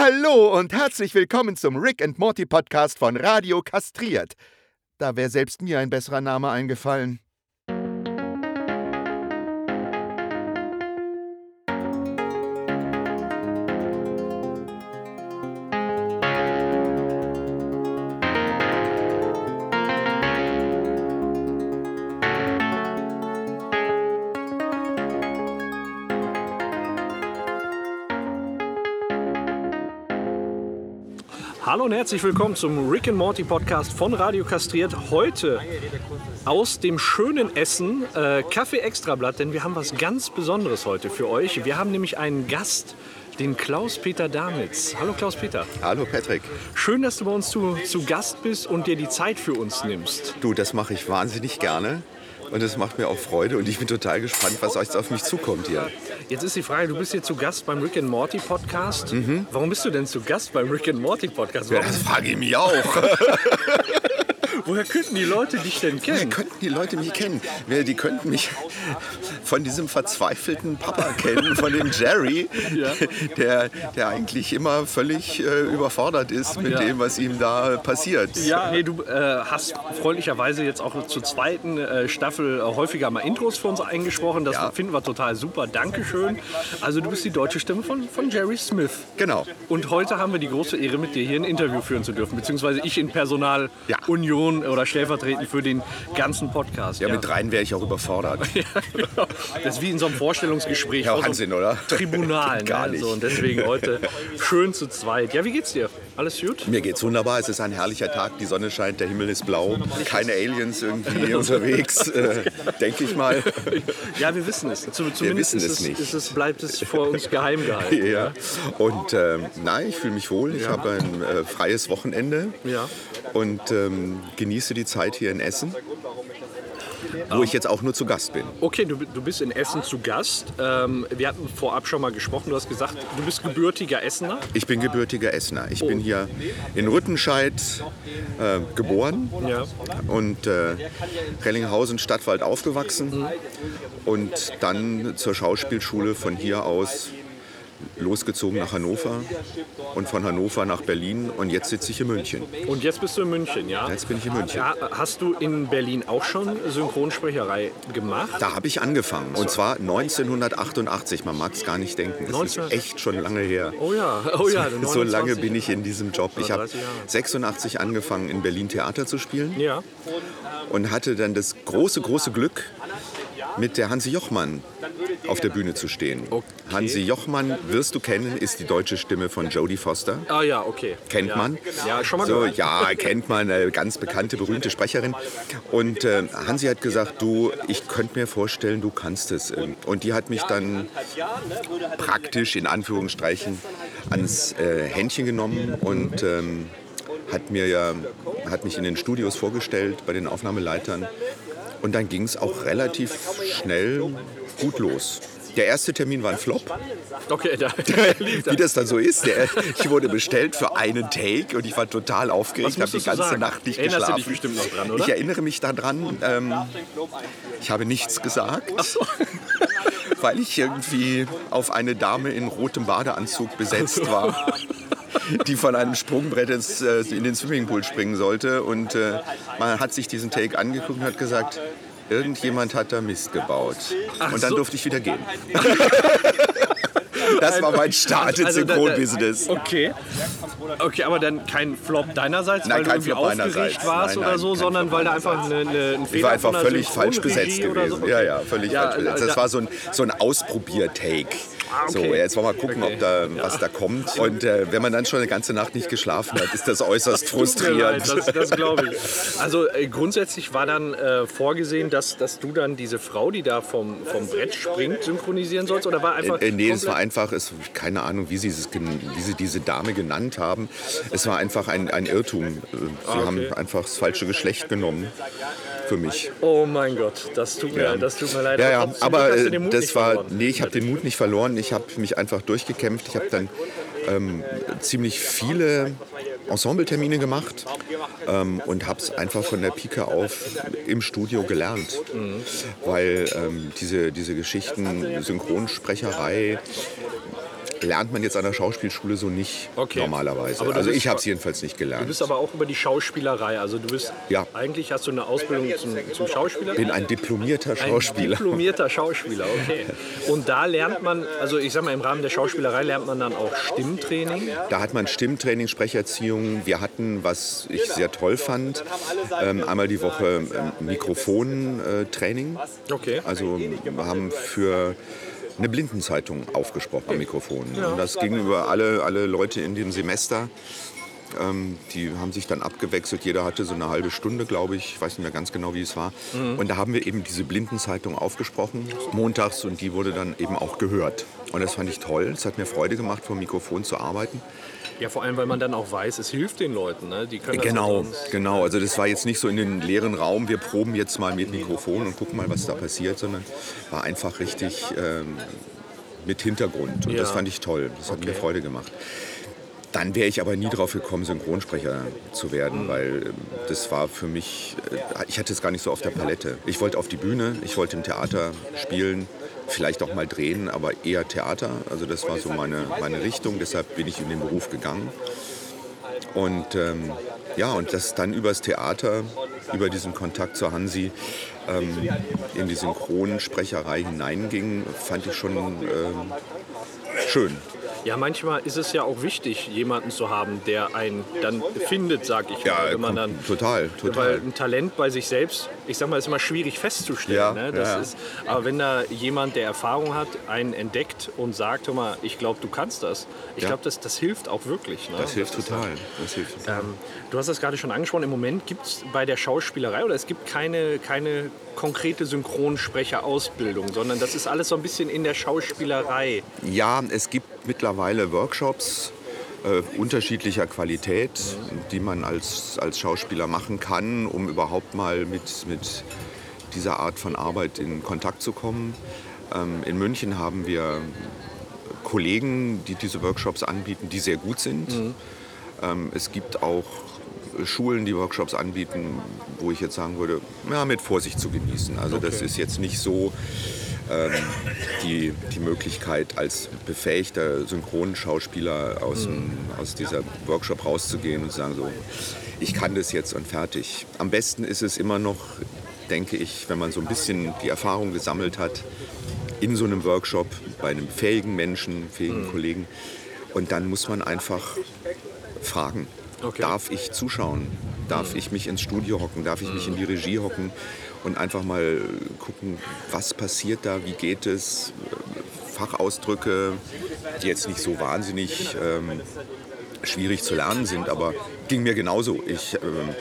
Hallo und herzlich willkommen zum Rick and Morty Podcast von Radio Kastriert. Da wäre selbst mir ein besserer Name eingefallen. Und herzlich willkommen zum Rick and Morty Podcast von Radio Kastriert. Heute aus dem schönen Essen äh, Kaffee Extrablatt, denn wir haben was ganz Besonderes heute für euch. Wir haben nämlich einen Gast, den Klaus-Peter Damitz. Hallo Klaus-Peter. Hallo Patrick. Schön, dass du bei uns zu, zu Gast bist und dir die Zeit für uns nimmst. Du, das mache ich wahnsinnig gerne. Und es macht mir auch Freude und ich bin total gespannt, was jetzt auf mich zukommt hier. Jetzt ist die Frage, du bist hier zu Gast beim Rick and Morty Podcast. Warum bist du denn zu Gast beim Rick and Morty Podcast? Ja, das frage ich mich auch. woher könnten die Leute dich denn kennen? könnten die Leute mich kennen? Die könnten mich von diesem verzweifelten Papa kennen, von dem Jerry, Ja. der, der eigentlich immer völlig äh, überfordert ist mit Ja. dem, was ihm da passiert. Ja, nee, du äh, hast freundlicherweise jetzt auch zur zweiten äh, Staffel äh, häufiger mal Intros für uns eingesprochen. Das Ja. finden wir total super. Dankeschön. Also du bist die deutsche Stimme von, von Jerry Smith. Genau. Und heute haben wir die große Ehre, mit dir hier ein Interview führen zu dürfen. Beziehungsweise ich in Personal Ja. Oder stellvertretend für den ganzen Podcast. Ja, mit dreien wäre ich auch überfordert. Das ist wie in so einem Vorstellungsgespräch. Ja, vor so einem Wahnsinn, oder? Tribunal. Gar ne? nicht. So, und deswegen heute schön zu zweit. Ja, wie geht's dir? Alles gut? Mir geht's wunderbar. Es ist ein herrlicher Tag. Die Sonne scheint, der Himmel ist blau. Keine Aliens irgendwie unterwegs, äh, denke ich mal. Ja, wir wissen es. Zu- Zumindest wissen ist es nicht. Ist es, bleibt es vor uns geheim gehalten. Ja. Und ähm, nein, ich fühle mich wohl. Ich habe ein äh, freies Wochenende Ja. und ähm, genieße die Zeit hier in Essen, wo ich jetzt auch nur zu Gast bin. Okay, du, du bist in Essen zu Gast. Ähm, wir hatten vorab schon mal gesprochen. Du hast gesagt, du bist gebürtiger Essener. Ich bin gebürtiger Essener. Ich bin hier in Rüttenscheid äh, geboren Ja. und äh, Rellinghausen Stadtwald aufgewachsen und dann zur Schauspielschule von hier aus losgezogen nach Hannover und von Hannover nach Berlin und jetzt sitze ich in München. Und jetzt bist du in München, ja? Jetzt bin ich in München. Ja, hast du in Berlin auch schon Synchronsprecherei gemacht? Da habe ich angefangen und zwar 1988. Man mag es gar nicht denken. Es 19 ist echt schon lange her. Oh ja, oh ja. So lange 29. bin ich in diesem Job. Ich habe 30 Jahre. 86 angefangen, in Berlin Theater zu spielen Ja. und hatte dann das große, große Glück, mit der Hansi Jochmann auf der Bühne zu stehen. Okay. Hansi Jochmann, wirst du kennen, ist die deutsche Stimme von Jodie Foster. Ah ja, okay. Kennt ja. man? Ja, schon mal so, gehört. Ja, kennt man, eine ganz bekannte, berühmte Sprecherin. Und äh, Hansi hat gesagt, du, ich könnte mir vorstellen, du kannst es. Und die hat mich dann praktisch, in Anführungsstrichen, ans äh, Händchen genommen und ähm, hat, mir ja, hat mich in den Studios vorgestellt bei den Aufnahmeleitern. Und dann ging es auch relativ schnell gut los. Der erste Termin war ein Flop. Okay, da Wie das dann so ist. Der, ich wurde bestellt für einen Take und ich war total aufgeregt, habe die du ganze sagen? Nacht nicht Erinnerst du geschlafen. dich bestimmt noch dran, oder? Ich erinnere mich daran, ähm, ich habe nichts gesagt, weil ich irgendwie auf eine Dame in rotem Badeanzug besetzt war. die von einem Sprungbrett ins, äh, in den Swimmingpool springen sollte. Und äh, man hat sich diesen Take angeguckt und hat gesagt, irgendjemand hat da Mist gebaut. und dann so. durfte ich wieder gehen. das war mein Start ins Also Synchronbusiness. Okay. Okay, aber dann kein Flop deinerseits, Nein, weil du kein irgendwie Flop aufgeregt meinerseits. warst Nein, oder nein, so, kein sondern Flop weil da einfach eine, eine, ein Fehler Ich war einfach völlig falsch besetzt oder gewesen. so. Ja, ja, völlig Ja, falsch besetzt. Das da- war so ein, so ein Ausprobier-Take. So, okay. jetzt wollen wir mal gucken, ob da, was da kommt. Und äh, wenn man dann schon eine ganze Nacht nicht geschlafen hat, ist das äußerst leid, frustrierend. Das, das glaube ich. Also äh, grundsätzlich war dann äh, vorgesehen, dass, dass du dann diese Frau, die da vom, vom Brett springt, synchronisieren sollst? Oder war einfach. Äh, nee, es war komplett- einfach, es, keine Ahnung, wie sie, es, wie sie diese Dame genannt haben. Es war einfach ein, ein Irrtum. Äh, Sie Ah, okay. haben einfach das falsche Geschlecht genommen für mich. Oh mein Gott, das tut mir, Ja. das tut mir leid. Ja, ja, Trotzdem aber äh, das war, verloren. nee, ich habe den Mut nicht verloren. Ich habe mich einfach durchgekämpft. Ich habe dann ähm, ziemlich viele Ensembletermine gemacht ähm, und habe es einfach von der Pike auf im Studio gelernt. Weil ähm, diese, diese Geschichten, Synchronsprecherei, lernt man jetzt an der Schauspielschule so nicht Okay. normalerweise. Du Also ich habe es jedenfalls nicht Du gelernt. bist aber auch über die Schauspielerei. Also du bist Ja. eigentlich hast du eine Ausbildung zum, zum Schauspieler. bin ein diplomierter Ein Schauspieler. diplomierter Schauspieler, okay. Und da lernt man, also ich sag mal, im Rahmen der Schauspielerei lernt man dann auch Stimmtraining. Da hat man Stimmtraining, Sprecherziehung. Wir hatten, was ich sehr toll fand, ähm, einmal die Woche ähm, Mikrofontraining. Okay. Also wir haben für eine Blindenzeitung aufgesprochen am Mikrofon. Und das ging über alle, alle Leute in dem Semester. Ähm, die haben sich dann abgewechselt. Jeder hatte so eine halbe Stunde, glaube ich. Ich weiß nicht mehr ganz genau, wie es war. Und da haben wir eben diese Blindenzeitung aufgesprochen, montags, und die wurde dann eben auch gehört. Und das fand ich toll. Es hat mir Freude gemacht, vor dem Mikrofon zu arbeiten. Ja, vor allem, weil man dann auch weiß, es hilft den Leuten. Ne? Die können das Genau, genau. Also das war jetzt nicht so in den leeren Raum, wir proben jetzt mal mit Mikrofon und gucken mal, was da passiert, sondern war einfach richtig ähm, mit Hintergrund. Und das Ja. fand ich toll. Das hat mir Freude gemacht. Dann wäre ich aber nie drauf gekommen, Synchronsprecher zu werden, weil ähm, das war für mich, äh, ich hatte es gar nicht so auf der Palette. Ich wollte auf die Bühne, ich wollte im Theater spielen, vielleicht auch mal drehen, aber eher Theater. Also das war so meine, meine Richtung, deshalb bin ich in den Beruf gegangen. Und ähm, ja, und das dann übers Theater, über diesen Kontakt zur Hansi ähm, in die Synchronsprecherei hineinging, fand ich schon ähm, schön. Ja, manchmal ist es ja auch wichtig, jemanden zu haben, der einen dann findet, sag ich mal. Wenn man dann, total, weil total. ein Talent bei sich selbst, ich sag mal, ist immer schwierig festzustellen. Ja, ne? das ja, ja. Ist, aber wenn da jemand, der Erfahrung hat, einen entdeckt und sagt, hör mal, ich glaube, du kannst das. Ich Ja. glaube, das, das hilft auch wirklich. Ne? Das hilft ist total. Das hilft total. Ähm, du hast das gerade schon angesprochen, im Moment gibt es bei der Schauspielerei oder es gibt keine, keine konkrete Synchronsprecherausbildung, sondern das ist alles so ein bisschen in der Schauspielerei. Ja, es gibt mittlerweile Workshops äh, unterschiedlicher Qualität, die man als, als Schauspieler machen kann, um überhaupt mal mit, mit dieser Art von Arbeit in Kontakt zu kommen. Ähm, in München haben wir Kollegen, die diese Workshops anbieten, die sehr gut sind. Ähm, es gibt auch Schulen, die Workshops anbieten, wo ich jetzt sagen würde, ja, mit Vorsicht zu genießen. Also das Okay. ist jetzt nicht so ähm, die, die Möglichkeit, als befähigter Synchronschauspieler aus, dem, aus dieser Workshop rauszugehen und zu sagen, so, ich kann das jetzt und fertig. Am besten ist es immer noch, denke ich, wenn man so ein bisschen die Erfahrung gesammelt hat, in so einem Workshop bei einem fähigen Menschen, fähigen Kollegen. Und dann muss man einfach fragen. Okay. Darf ich zuschauen? Darf ich mich ins Studio hocken? Darf ich mich in die Regie hocken? Und einfach mal gucken, was passiert da? Wie geht es? Fachausdrücke, die jetzt nicht so wahnsinnig ähm, schwierig zu lernen sind, aber ging mir genauso. Ich ähm,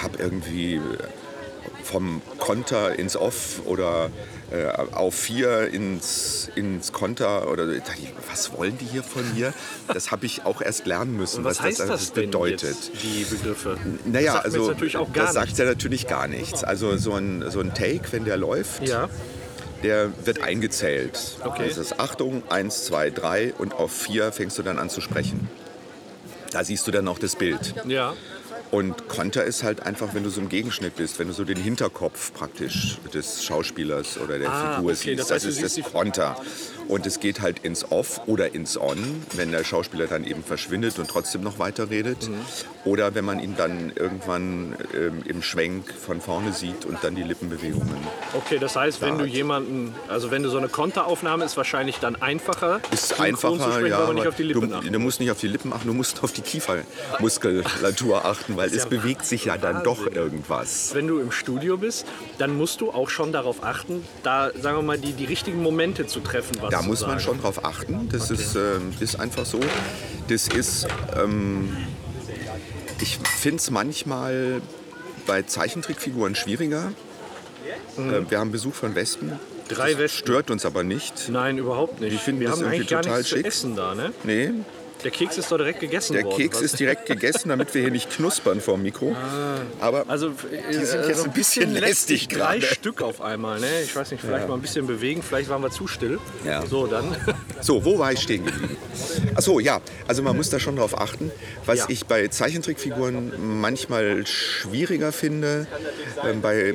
habe irgendwie vom Konter ins Off oder äh, auf vier ins, ins Konter oder ich, was wollen die hier von mir? Das habe ich auch erst lernen müssen, Was, was, heißt das, das, das bedeutet. die Begriffe? Naja, das also auch gar das sagt ja natürlich gar nichts. Also so ein, so ein Take, wenn der läuft, Ja, der wird eingezählt. Okay. Das ist Achtung, eins, zwei, drei und auf vier fängst du dann an zu sprechen. Da siehst du dann auch das Bild. ja. Und Konter ist halt einfach, wenn du so im Gegenschnitt bist, wenn du so den Hinterkopf praktisch des Schauspielers oder der Ah, Figur okay, siehst. das Das, heißt, du ist das Konter. Und es geht halt ins Off oder ins On, wenn der Schauspieler dann eben verschwindet und trotzdem noch weiterredet. Mhm. Oder wenn man ihn dann irgendwann ähm, im Schwenk von vorne sieht und dann die Lippenbewegungen. Okay, das heißt, wenn du jemanden, also wenn du so eine Konteraufnahme ist wahrscheinlich dann einfacher, Ist einfacher, sprechen, ja. aber auf die Lippen du, du musst nicht auf die Lippen achten, du musst auf die Kiefermuskulatur achten, weil es bewegt sich ja dann doch irgendwas. Wenn du im Studio bist, dann musst du auch schon darauf achten, da, sagen wir mal, die, die richtigen Momente zu treffen. Was Da muss man schon drauf achten. Das ist, ähm, ist einfach so. Das ist, ähm, ich finde es manchmal bei Zeichentrickfiguren schwieriger. Äh, wir haben Besuch von Wespen. Mhm. Drei das Wespen. stört uns aber nicht. Nein, überhaupt nicht. Die finden Wir das haben irgendwie eigentlich gar total nichts schick. zu essen da, ne? Nee. Der Keks ist doch direkt gegessen Der worden. Keks was? ist direkt gegessen, damit wir hier nicht knuspern vor dem Mikro. Aber Also, Die sind jetzt ein bisschen lästig Drei gerade. Stück auf einmal, ne? Ich weiß nicht, vielleicht mal ein bisschen bewegen, vielleicht waren wir zu still. Ja. So, dann. So, wo war ich stehen geblieben? Achso, ja, also man muss da schon drauf achten. Was Ja. ich bei Zeichentrickfiguren manchmal schwieriger finde, ähm, bei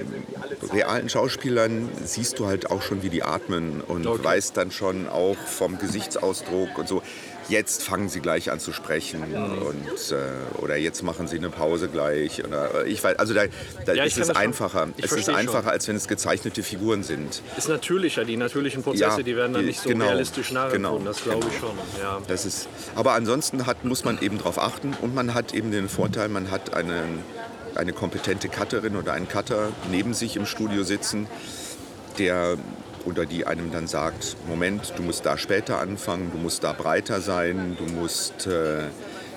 realen Schauspielern siehst du halt auch schon, wie die atmen und Okay. weißt dann schon auch vom Gesichtsausdruck und so. Jetzt fangen sie gleich an zu sprechen und, äh, oder jetzt machen sie eine Pause gleich. Oder, äh, ich weiß, also da, da Ja, ich ist es einfacher. Ich Es ist verstehe schon. einfacher, als wenn es gezeichnete Figuren sind. Ist natürlicher, die natürlichen Prozesse, Ja, die werden dann nicht so genau, realistisch nachempfunden. genau, das glaube ich genau. schon. Ja. Das ist, aber ansonsten hat, muss man eben darauf achten und man hat eben den Vorteil, man hat einen, eine kompetente Cutterin oder einen Cutter neben sich im Studio sitzen, der oder die einem dann sagt, Moment, du musst da später anfangen, du musst da breiter sein, du musst äh,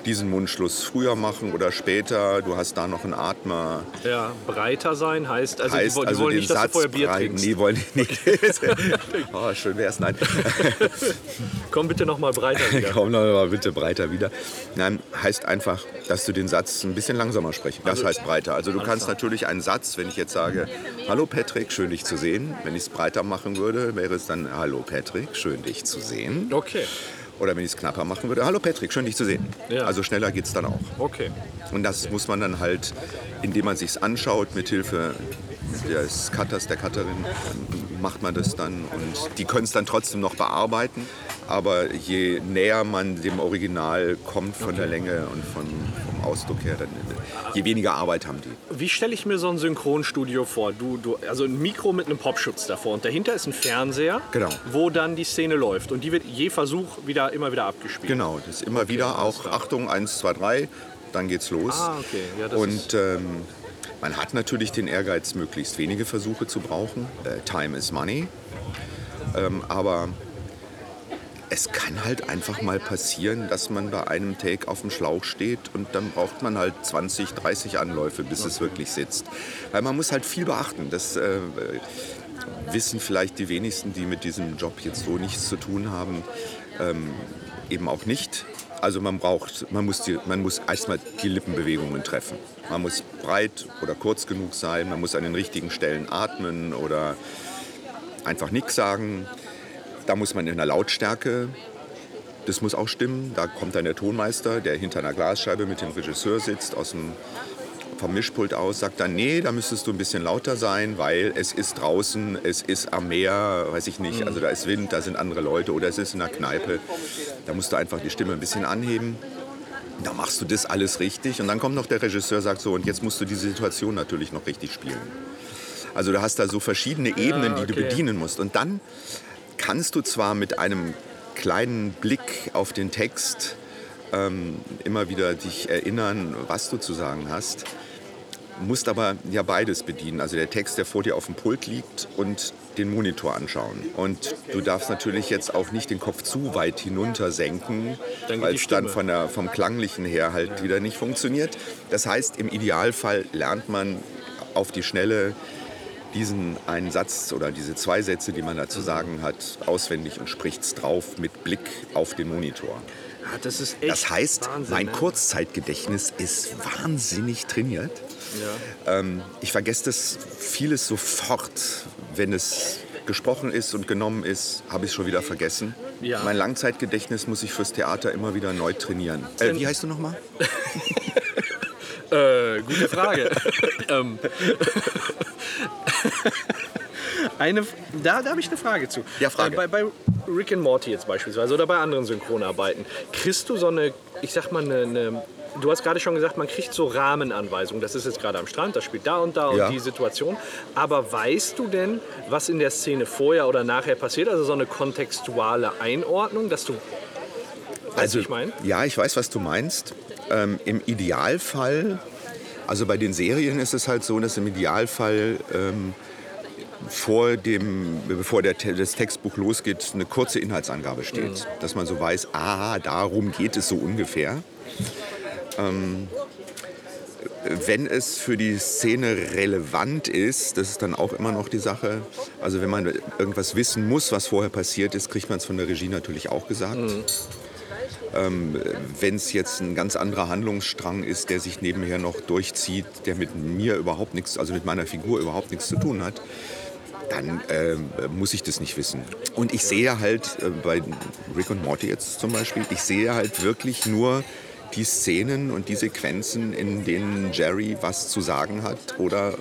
diesen Mundschluss früher machen oder später, du hast da noch einen Atmer. ja, breiter sein heißt, also heißt die, die also wollen den nicht, dass Satz du vorher Bier breit- trinkst. Nee, wollen die nicht. oh, schön wär's, nein. Komm bitte noch mal breiter wieder. Komm noch mal bitte breiter wieder. Nein, heißt einfach, dass du den Satz ein bisschen langsamer sprechen. Das heißt breiter. Also du kannst natürlich einen Satz, wenn ich jetzt sage, hallo Patrick, schön dich zu sehen. Wenn ich es breiter machen würde, wäre es dann, hallo Patrick, schön dich zu sehen. Okay, Oder wenn ich es knapper machen würde, hallo Patrick, schön dich zu sehen. Ja. Also schneller geht es dann auch. okay. Und das muss man dann halt, indem man sich anschaut, mit Hilfe des Cutters, der Cutterin, macht man das dann. Und die können es dann trotzdem noch bearbeiten. Aber je näher man dem Original kommt von der Länge und von, vom Ausdruck her, dann, je weniger Arbeit haben die. Wie stelle ich mir so ein Synchronstudio vor? Du, du, also ein Mikro mit einem Popschutz davor und dahinter ist ein Fernseher, Genau. wo dann die Szene läuft und die wird je Versuch wieder immer wieder abgespielt. Genau, das ist immer wieder auch, Achtung, 1, 2, 3, dann geht's los. Ah, okay. Ja, das ist, Und ähm, man hat natürlich den Ehrgeiz, möglichst wenige Versuche zu brauchen. Äh, time is money. Ähm, aber es kann halt einfach mal passieren, dass man bei einem Take auf dem Schlauch steht und dann braucht man halt 20, 30 Anläufe, bis es wirklich sitzt. Weil man muss halt viel beachten. Das äh, wissen vielleicht die wenigsten, die mit diesem Job jetzt so nichts zu tun haben, ähm, eben auch nicht. Also man braucht, man muss, die, man muss erstmal die Lippenbewegungen treffen. Man muss breit oder kurz genug sein, man muss an den richtigen Stellen atmen oder einfach nichts sagen. Da muss man in der Lautstärke, das muss auch stimmen. Da kommt dann der Tonmeister, der hinter einer Glasscheibe mit dem Regisseur sitzt, aus dem, vom Mischpult aus, sagt dann, nee, da müsstest du ein bisschen lauter sein, weil es ist draußen, es ist am Meer, weiß ich nicht, also da ist Wind, da sind andere Leute oder es ist in der Kneipe. Da musst du einfach die Stimme ein bisschen anheben. Da machst du das alles richtig und dann kommt noch der Regisseur, sagt so, und jetzt musst du diese Situation natürlich noch richtig spielen. Also du hast da so verschiedene Ebenen, die du okay. bedienen musst. Und dann kannst du zwar mit einem kleinen Blick auf den Text ähm, immer wieder dich erinnern, was du zu sagen hast, musst aber ja beides bedienen. Also der Text, der vor dir auf dem Pult liegt und den Monitor anschauen. Und du darfst natürlich jetzt auch nicht den Kopf zu weit hinunter senken, weil es dann von der, vom Klanglichen her halt wieder nicht funktioniert. Das heißt, im Idealfall lernt man auf die Schnelle diesen einen Satz oder diese zwei Sätze, die man da zu sagen hat, auswendig und spricht es drauf mit Blick auf den Monitor. Ah, das Das heißt, Wahnsinn, mein ne? Kurzzeitgedächtnis ist wahnsinnig trainiert. Ähm, ich vergesse das vieles sofort, wenn es gesprochen ist und genommen ist, habe ich es schon wieder vergessen. Ja. Mein Langzeitgedächtnis muss ich fürs Theater immer wieder neu trainieren. Äh, wie heißt du nochmal? Äh, gute Frage. ähm, eine, da da habe ich eine Frage zu. Ja, Frage. Äh, bei, bei Rick and Morty jetzt beispielsweise oder bei anderen Synchronarbeiten, kriegst du so eine, ich sag mal, eine, eine Du hast gerade schon gesagt, man kriegt so Rahmenanweisungen. Das ist jetzt gerade am Strand, das spielt da und da Ja. und die Situation. Aber weißt du denn, was in der Szene vorher oder nachher passiert? Also so eine kontextuale Einordnung, dass du. Weißt wie ich meine? Ja, ich weiß, was du meinst. Ähm, Im Idealfall, also bei den Serien ist es halt so, dass im Idealfall ähm, vor dem, bevor der, das Textbuch losgeht, eine kurze Inhaltsangabe steht. Mhm. Dass man so weiß, ah, darum geht es so ungefähr. Ähm, wenn es für die Szene relevant ist, das ist dann auch immer noch die Sache. Also wenn man irgendwas wissen muss, was vorher passiert ist, kriegt man es von der Regie natürlich auch gesagt. Ähm, Wenn es jetzt ein ganz anderer Handlungsstrang ist, der sich nebenher noch durchzieht, der mit mir überhaupt nichts, also mit meiner Figur überhaupt nichts zu tun hat, dann ähm, muss ich das nicht wissen. Und ich sehe halt äh, bei Rick und Morty jetzt zum Beispiel, ich sehe halt wirklich nur die Szenen und die Sequenzen, in denen Jerry was zu sagen hat oder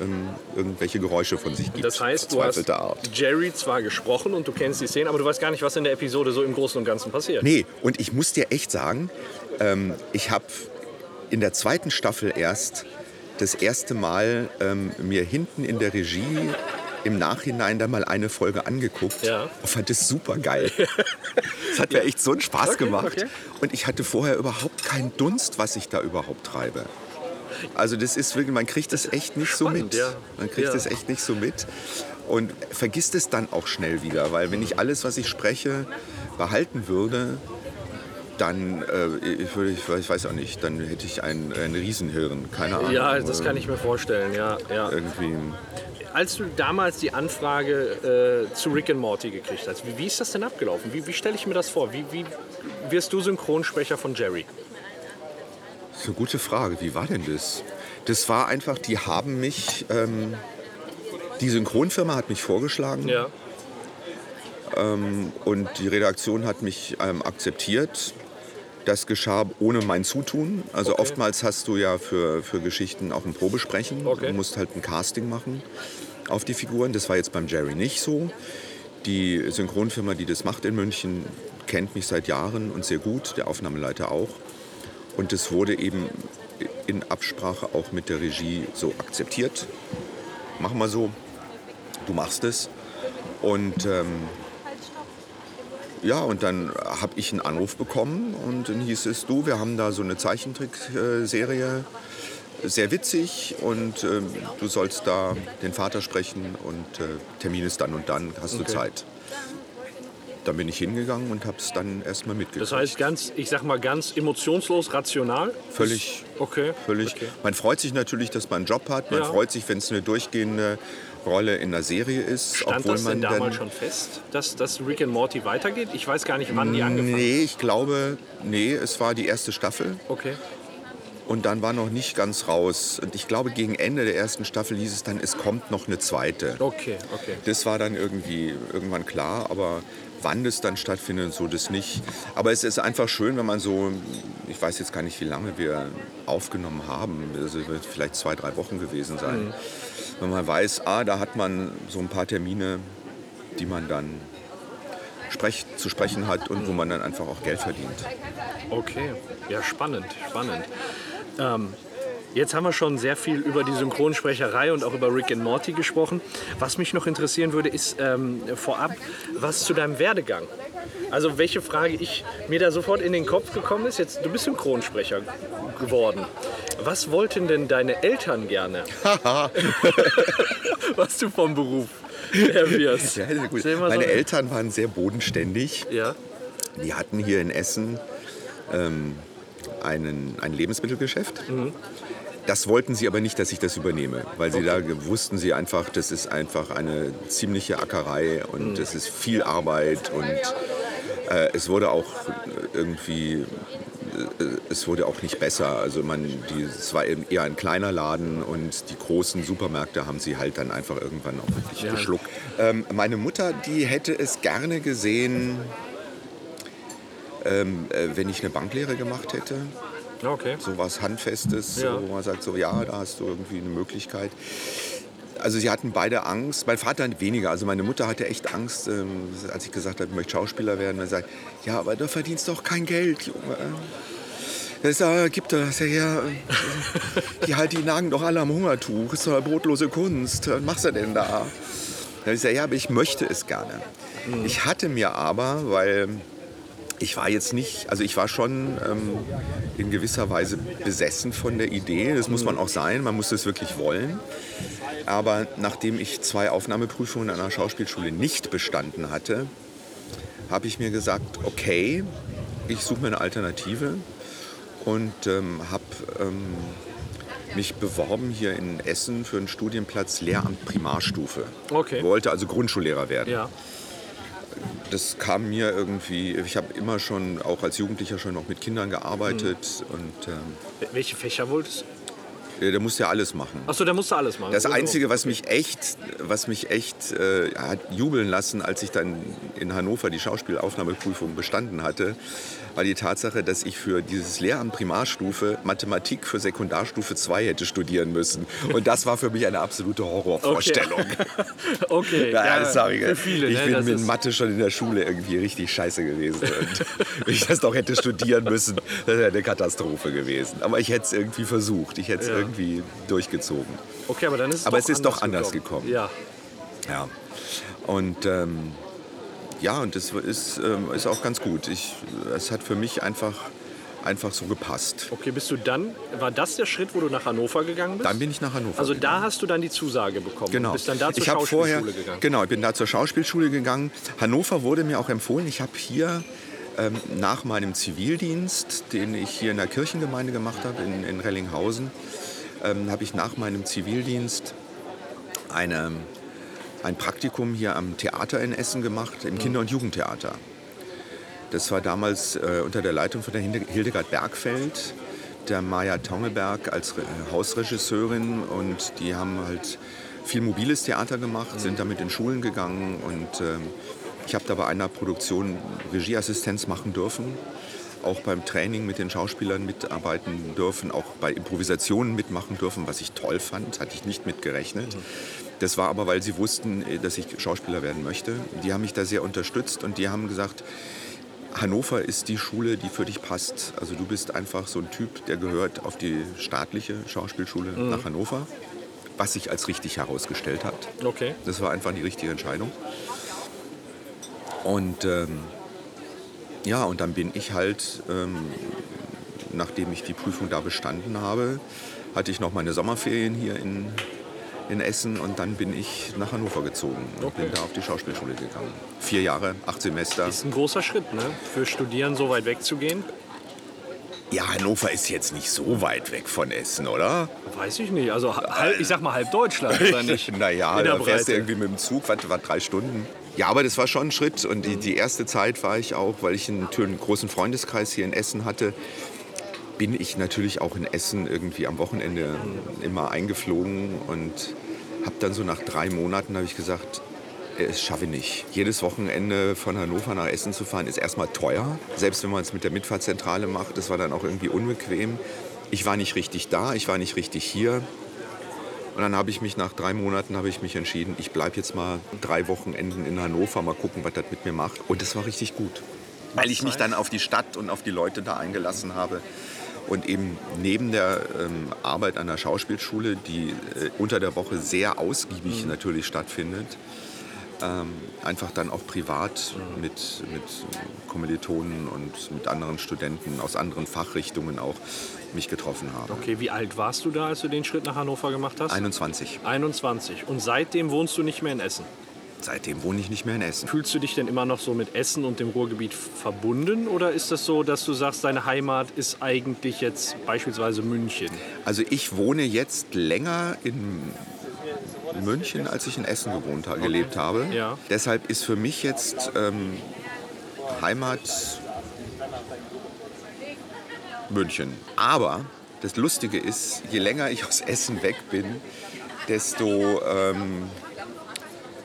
ähm, irgendwelche Geräusche von sich gibt. Das heißt, du hast Art. Jerry zwar gesprochen und du kennst die Szene, aber du weißt gar nicht, was in der Episode so im Großen und Ganzen passiert. Nee, und ich muss dir echt sagen, ähm, ich habe in der zweiten Staffel erst das erste Mal ähm, mir hinten in der Regie im Nachhinein dann mal eine Folge angeguckt Ja. und fand es super geil. Es hat mir echt so einen Spaß Okay, gemacht. okay. Und ich hatte vorher überhaupt keinen Dunst, was ich da überhaupt treibe. Also das ist wirklich, man kriegt das echt nicht so mit. ja. Man kriegt Ja. das echt nicht so mit und vergisst es dann auch schnell wieder, weil wenn ich alles, was ich spreche, behalten würde, dann, äh, ich, würde, ich weiß- auch nicht, dann hätte ich ein, ein Riesenhirn, keine Ahnung. Ja, das äh, kann ich mir vorstellen, ja. ja. Irgendwie, Als du damals die Anfrage äh, zu Rick and Morty gekriegt hast, wie, wie ist das denn abgelaufen? Wie, wie stelle ich mir das vor? Wie, wie wirst du Synchronsprecher von Jerry? das ist eine gute Frage. Wie war denn das? Das war einfach, die haben mich, ähm, die Synchronfirma hat mich vorgeschlagen Ja. und die Redaktion hat mich ähm, akzeptiert. Das geschah ohne mein Zutun. Also Okay. oftmals hast du ja für, für Geschichten auch ein Probesprechen. Okay. Du musst halt ein Casting machen auf die Figuren. Das war jetzt beim Jerry nicht so. Die Synchronfirma, die das macht in München, kennt mich seit Jahren und sehr gut, der Aufnahmeleiter auch. Und es wurde eben in Absprache auch mit der Regie so akzeptiert. Mach mal so, du machst es. Und ähm, ja, und dann habe ich einen Anruf bekommen und dann hieß es, du, wir haben da so eine Zeichentrickserie, sehr witzig und ähm, du sollst da den Vater sprechen und äh, Termin ist dann und dann, hast du Okay. Zeit. Dann bin ich hingegangen und habe es dann erstmal mitgekriegt. Das heißt ganz, ich sag mal ganz emotionslos, rational? Völlig, Okay. völlig. Okay. Man freut sich natürlich, dass man einen Job hat. Man Ja. freut sich, wenn es eine durchgehende Rolle in einer Serie ist. Stand obwohl das man denn damals schon fest, dass, dass Rick and Morty weitergeht? Ich weiß gar nicht, wann die angefangen. Nee, ich glaube, nee, es war die erste Staffel. Okay. Und dann war noch nicht ganz raus. Und ich glaube, gegen Ende der ersten Staffel hieß es dann, es kommt noch eine zweite. Okay, okay. Das war dann irgendwie irgendwann klar, aber wann das dann stattfindet und so, das nicht. Aber es ist einfach schön, wenn man so, ich weiß jetzt gar nicht, wie lange wir aufgenommen haben, also es wird vielleicht zwei, drei Wochen gewesen sein. Wenn man weiß, ah, da hat man so ein paar Termine, die man dann sprech, zu sprechen hat und wo man dann einfach auch Geld verdient. Okay, ja spannend, spannend. Ähm, jetzt haben wir schon sehr viel über die Synchronsprecherei und auch über Rick and Morty gesprochen. Was mich noch interessieren würde, ist ähm, vorab, was zu deinem Werdegang. Also welche Frage ich mir da sofort in den Kopf gekommen ist, jetzt du bist Synchronsprecher geworden. Was wollten denn deine Eltern gerne? was du vom Beruf her wirst. Ja, so Meine eine- Eltern waren sehr bodenständig. Ja, Die hatten hier in Essen ähm, einen, ein Lebensmittelgeschäft. Das wollten sie aber nicht, dass ich das übernehme, weil sie da wussten sie einfach, das ist einfach eine ziemliche Ackerei und es ist viel Arbeit und äh, es wurde auch irgendwie äh, es wurde auch nicht besser. Also man, die, es war eher ein kleiner Laden und die großen Supermärkte haben sie halt dann einfach irgendwann auch wirklich Ja. geschluckt. Ähm, meine Mutter, die hätte es gerne gesehen, ähm, äh, wenn ich eine Banklehre gemacht hätte. okay. So was Handfestes, Ja. wo man sagt, so ja, da hast du irgendwie eine Möglichkeit. Also sie hatten beide Angst, mein Vater weniger. Also meine Mutter hatte echt Angst, ähm, als ich gesagt habe, ich möchte Schauspieler werden. Er sagt, ja, aber du verdienst doch kein Geld, Junge. Das äh, gibt das ja, ja. äh, Die halt, die nagen doch alle am Hungertuch. Ist doch brotlose Kunst. Was machst du denn da? Da habe ich gesagt, ja, aber ich möchte es gerne. Ich hatte mir aber, weil ich war jetzt nicht, also ich war schon ähm, in gewisser Weise besessen von der Idee. Das muss man auch sein, man muss das wirklich wollen. Aber nachdem ich zwei Aufnahmeprüfungen an einer Schauspielschule nicht bestanden hatte, habe ich mir gesagt, okay, ich suche mir eine Alternative und ähm, habe ähm, mich beworben hier in Essen für einen Studienplatz Lehramt Primarstufe. Okay. Wollte also Grundschullehrer werden. Ja. Das kam mir irgendwie, ich habe immer schon, auch als Jugendlicher schon noch mit Kindern gearbeitet und ähm, Welche Fächer wolltest du? da musste ja alles machen. Achso, da musst du alles machen. Das Gut, Einzige, was mich echt, was mich echt äh, hat jubeln lassen, als ich dann in Hannover die Schauspielaufnahmeprüfung bestanden hatte, war die Tatsache, dass ich für dieses Lehramt Primarstufe Mathematik für Sekundarstufe 2 hätte studieren müssen. Und das war für mich eine absolute Horrorvorstellung. Okay, Ja, ja, das sag ich. für viele. ich ne? bin mit Mathe schon in der Schule irgendwie richtig scheiße gewesen. Und wenn ich das noch hätte studieren müssen, das wäre eine Katastrophe gewesen. Aber ich hätte es irgendwie versucht. Ich hätte es Ja. irgendwie durchgezogen. Okay, aber dann ist es Aber doch es ist doch anders gekommen. Ja. Ja. Und ähm, ja, und das ist, ähm, ist auch ganz gut. Ich, es hat für mich einfach, einfach so gepasst. Okay, bist du dann, war das der Schritt, wo du nach Hannover gegangen bist? Dann bin ich nach Hannover. also gegangen. da hast du dann die Zusage bekommen Genau. bist dann da zur ich Schauspielschule vorher, gegangen. Genau, ich bin da zur Schauspielschule gegangen. Hannover wurde mir auch empfohlen. Ich habe hier ähm, nach meinem Zivildienst, den ich hier in der Kirchengemeinde gemacht habe, in, in Rellinghausen, ähm, habe ich nach meinem Zivildienst eine, ein Praktikum hier am Theater in Essen gemacht, im Kinder- und Jugendtheater. Das war damals äh, unter der Leitung von der Hildegard Bergfeld, der Maja Tongeberg als Re äh, Hausregisseurin und die haben halt viel mobiles Theater gemacht, sind damit in Schulen gegangen und ähm, ich habe da bei einer Produktion Regieassistenz machen dürfen, auch beim Training mit den Schauspielern mitarbeiten dürfen, auch bei Improvisationen mitmachen dürfen, was ich toll fand, hatte ich nicht mitgerechnet. Das war aber, weil sie wussten, äh, dass ich Schauspieler werden möchte. Die haben mich da sehr unterstützt und die haben gesagt, Hannover ist die Schule, die für dich passt. Also du bist einfach so ein Typ, der gehört auf die staatliche Schauspielschule nach Hannover, was sich als richtig herausgestellt hat. Okay. Das war einfach die richtige Entscheidung. Und ähm, ja, und dann bin ich halt, ähm, nachdem ich die Prüfung da bestanden habe, hatte ich noch meine Sommerferien hier in, in Essen und dann bin ich nach Hannover gezogen und Okay. bin da auf die Schauspielschule gegangen. Vier Jahre, acht Semester. Ist ein großer Schritt, ne? Für Studieren so weit wegzugehen. Ja, Hannover ist jetzt nicht so weit weg von Essen, oder? Weiß ich nicht. Also halb, ich sag mal halb Deutschland, oder nicht? naja, da fährst du irgendwie mit dem Zug, was, was drei Stunden. Ja, aber das war schon ein Schritt. Und die, die erste Zeit war ich auch, weil ich einen, einen großen Freundeskreis hier in Essen hatte, bin ich natürlich auch in Essen irgendwie am Wochenende immer eingeflogen und habe dann so nach drei Monaten habe ich gesagt, äh, das schaffe ich nicht. Jedes Wochenende von Hannover nach Essen zu fahren ist erstmal teuer. Selbst wenn man es mit der Mitfahrzentrale macht, das war dann auch irgendwie unbequem. Ich war nicht richtig da, ich war nicht richtig hier. Und dann habe ich mich nach drei Monaten habe ich mich entschieden, ich bleibe jetzt mal drei Wochenenden in Hannover, mal gucken, was das mit mir macht. Und das war richtig gut. Weil ich mich dann auf die Stadt und auf die Leute da eingelassen habe. Und eben neben der ähm, Arbeit an der Schauspielschule, die äh, unter der Woche sehr ausgiebig natürlich stattfindet, ähm, einfach dann auch privat mit, mit Kommilitonen und mit anderen Studenten aus anderen Fachrichtungen auch mich getroffen habe. Okay, wie alt warst du da, als du den Schritt nach Hannover gemacht hast? 21. 21. Und seitdem wohnst du nicht mehr in Essen. Seitdem wohne ich nicht mehr in Essen. Fühlst du dich denn immer noch so mit Essen und dem Ruhrgebiet verbunden? Oder ist das so, dass du sagst, deine Heimat ist eigentlich jetzt beispielsweise München? Also ich wohne jetzt länger in München, als ich in Essen gewohnt gelebt habe. Ja. Deshalb ist für mich jetzt ähm, Heimat München. Aber das Lustige ist, je länger ich aus Essen weg bin, desto ähm,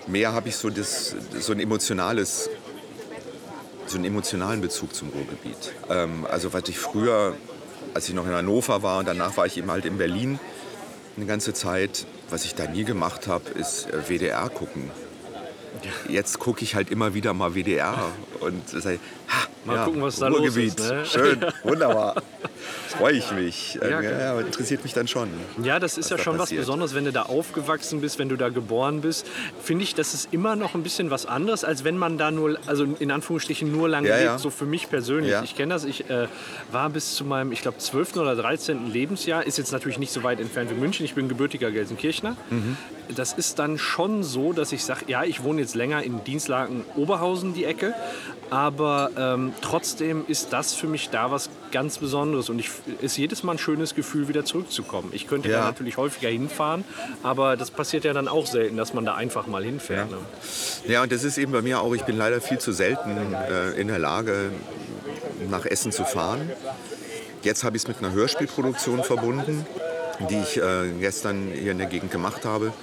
mehr habe ich so, das, so ein emotionales so einen emotionalen Bezug zum Ruhrgebiet. Ähm, also was ich früher, als ich noch in Hannover war und danach war ich eben halt in Berlin eine ganze Zeit, was ich da nie gemacht habe, ist äh, WDR gucken. Jetzt gucke ich halt immer wieder mal WDR und sage, ha, Mal ja, gucken, was da los Ruhrgebiet, ist, ne? schön, wunderbar, freue ich mich. Ja, Ja, klar. ja, interessiert mich dann schon. Ja, das ist ja schon was passiert. Besonderes, wenn du da aufgewachsen bist, wenn du da geboren bist. Finde ich, das ist immer noch ein bisschen was anderes, als wenn man da nur, also in Anführungsstrichen nur lange lebt. So für mich persönlich. Ich kenne das. Ich äh, war bis zu meinem, ich glaube, 12. oder 13. Lebensjahr, ist jetzt natürlich nicht so weit entfernt wie München. Ich bin gebürtiger Gelsenkirchner. Mhm. das ist dann schon so, dass ich sage, ja, ich wohne jetzt länger in Dienstlaken Oberhausen die Ecke, aber ähm, trotzdem ist das für mich da was ganz Besonderes und ich ist jedes Mal ein schönes Gefühl, wieder zurückzukommen. Ich könnte Ja. da natürlich häufiger hinfahren, aber das passiert ja dann auch selten, dass man da einfach mal hinfährt. Ne? Ja, und das ist eben bei mir auch, ich bin leider viel zu selten äh, in der Lage, nach Essen zu fahren. Jetzt habe ich es mit einer Hörspielproduktion verbunden, die ich äh, gestern hier in der Gegend gemacht habe.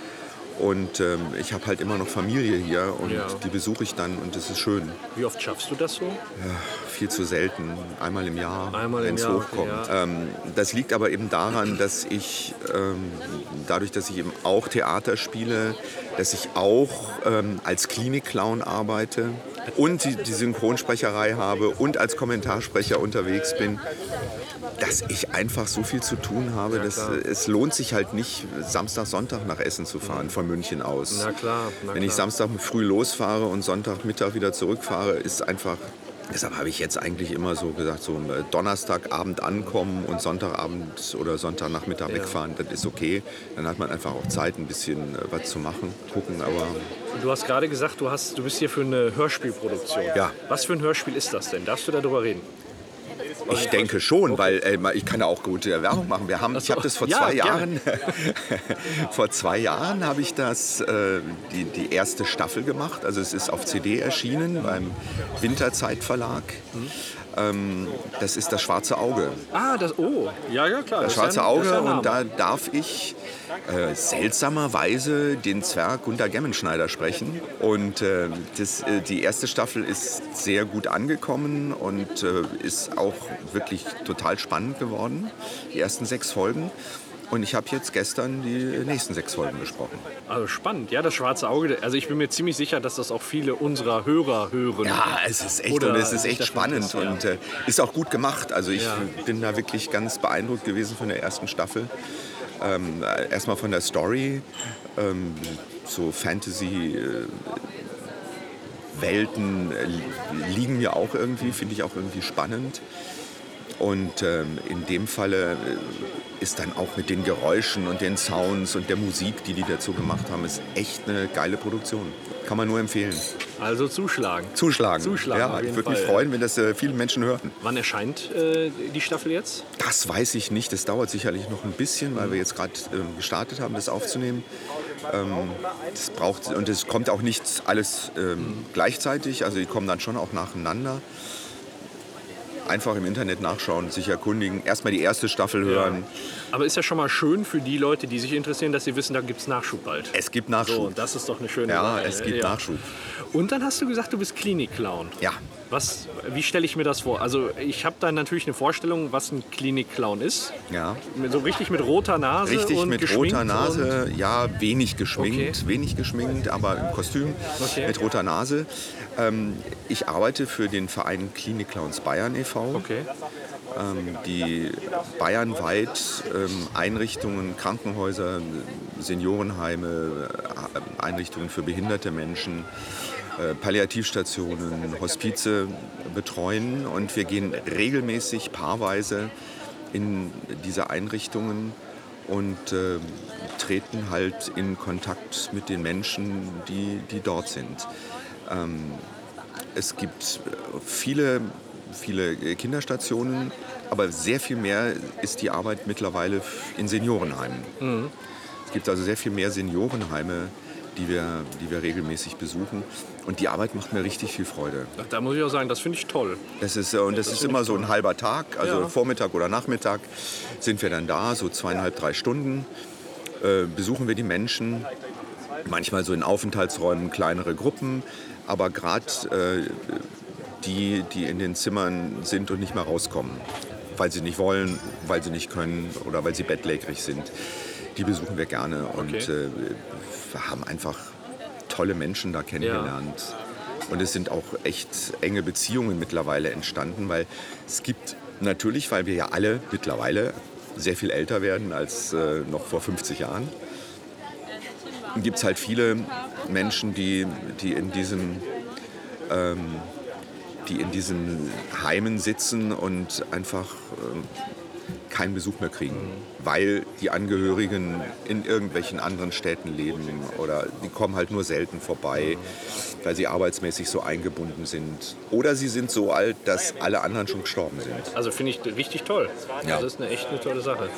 Und ähm, ich habe halt immer noch Familie hier und Ja. die besuche ich dann und das ist schön. Wie oft schaffst du das so? Viel zu selten, einmal im Jahr, wenn es hochkommt. ja. Ähm, das liegt aber eben daran, dass ich, ähm, dadurch, dass ich eben auch Theater spiele, dass ich auch ähm, als Klinikclown arbeite und die, die Synchronsprecherei habe und als Kommentarsprecher unterwegs bin, dass ich einfach so viel zu tun habe, dass es lohnt sich halt nicht, Samstag, Sonntag nach Essen zu fahren, von München aus. Na klar, na Wenn ich. Samstag früh losfahre und Sonntagmittag wieder zurückfahre, ist einfach. Deshalb habe ich jetzt eigentlich immer so gesagt, so äh, Donnerstagabend ankommen und Sonntagabend oder Sonntagnachmittag wegfahren, das ist okay. Dann hat man einfach auch Zeit, ein bisschen äh, was zu machen, gucken. Aber Du hast gerade gesagt, du, hast, du bist hier für eine Hörspielproduktion. Ja. Was für ein Hörspiel ist das denn? Darfst du darüber reden? Ich denke schon, weil äh, ich kann ja auch gute Werbung machen. Wir haben, ich habe das vor Ja, zwei gerne. Jahren, vor zwei Jahren habe ich das äh, die, die erste Staffel gemacht. Also es ist auf CD erschienen beim Winterzeitverlag. Mhm. Ähm, das ist das Schwarze Auge. Ah, das. Oh, ja, ja, klar. Das ja Schwarze ein- das Auge ein und da darf ich äh, seltsamerweise den Zwerg Gunter Gemmenschneider sprechen. Und äh, das, äh, die erste Staffel ist sehr gut angekommen und äh, ist auch wirklich total spannend geworden. Die ersten sechs Folgen. Und ich habe jetzt gestern die nächsten sechs Folgen besprochen. Also spannend, ja, das schwarze Auge. Also ich bin mir ziemlich sicher, dass das auch viele unserer Hörer hören. Ja, es ist echt, Oder und es ist echt spannend interessieren. und äh, ist auch gut gemacht. Also ich Ja. bin da wirklich ganz beeindruckt gewesen von der ersten Staffel. Ähm, äh, erstmal von der Story, ähm, so Fantasy. Äh, Welten äh, li- liegen mir auch irgendwie, finde ich auch irgendwie spannend. Und ähm, in dem Falle äh, ist dann auch mit den Geräuschen und den Sounds und der Musik, die die dazu gemacht haben, ist echt eine geile Produktion. Kann man nur empfehlen. Also zuschlagen. Zuschlagen. Zuschlagen, Ja, ich würde mich freuen, wenn das äh, viele Menschen hören. Wann erscheint äh, die Staffel jetzt? Das weiß ich nicht. Das dauert sicherlich noch ein bisschen, weil wir jetzt gerade ähm, gestartet haben, das aufzunehmen. Ähm, das braucht und es kommt auch nicht alles ähm, gleichzeitig. Also die kommen dann schon auch nacheinander. Einfach im Internet nachschauen, sich erkundigen. Erstmal die erste Staffel hören. Aber ist ja schon mal schön für die Leute, die sich interessieren, dass sie wissen, da gibt es Nachschub bald. Es gibt So, Nachschub. und das ist doch eine schöne ja, Sache. es gibt ja. Nachschub. Und dann hast du gesagt, du bist Klinikclown. Ja. Was, wie stelle ich mir das vor? Also ich habe da natürlich eine Vorstellung, was ein Klinikclown ist. Ja. So richtig mit roter Nase Richtig und mit roter Nase, ja, wenig geschminkt, Okay. wenig geschminkt, aber im Kostüm Okay. mit roter Nase. Ähm, ich arbeite für den Verein Klinik Clowns Bayern e.V., okay. ähm, die bayernweit ähm, Einrichtungen, Krankenhäuser, Seniorenheime, äh, Einrichtungen für behinderte Menschen, äh, Palliativstationen, Hospize betreuen und wir gehen regelmäßig paarweise in diese Einrichtungen und äh, treten halt in Kontakt mit den Menschen, die, die dort sind. Ähm, es gibt viele, viele Kinderstationen, aber sehr viel mehr ist die Arbeit mittlerweile in Seniorenheimen. Es gibt also sehr viel mehr Seniorenheime, die wir, die wir regelmäßig besuchen. Und die Arbeit macht mir richtig viel Freude. Ach, Da muss ich auch sagen, das finde ich toll. Das ist, äh, und das, ist immer so ein halber Tag, also Ja. Vormittag oder Nachmittag sind wir dann da, so zweieinhalb, drei Stunden. Äh, besuchen wir die Menschen, manchmal so in Aufenthaltsräumen kleinere Gruppen, aber gerade äh, die, die in den Zimmern sind und nicht mehr rauskommen, weil sie nicht wollen, weil sie nicht können oder weil sie bettlägerig sind, die besuchen wir gerne und Okay. äh, haben einfach tolle Menschen da kennengelernt. Und es sind auch echt enge Beziehungen mittlerweile entstanden, weil es gibt natürlich, weil wir ja alle mittlerweile sehr viel älter werden als äh, noch vor 50 Jahren, gibt es halt viele Menschen, die, die, in diesem, ähm, die in diesen Heimen sitzen und einfach ähm, keinen Besuch mehr kriegen, weil die Angehörigen in irgendwelchen anderen Städten leben oder die kommen halt nur selten vorbei, weil sie arbeitsmäßig so eingebunden sind. Oder sie sind so alt, dass alle anderen schon gestorben sind. Also finde ich richtig toll. Ja. Das ist eine echt eine tolle Sache.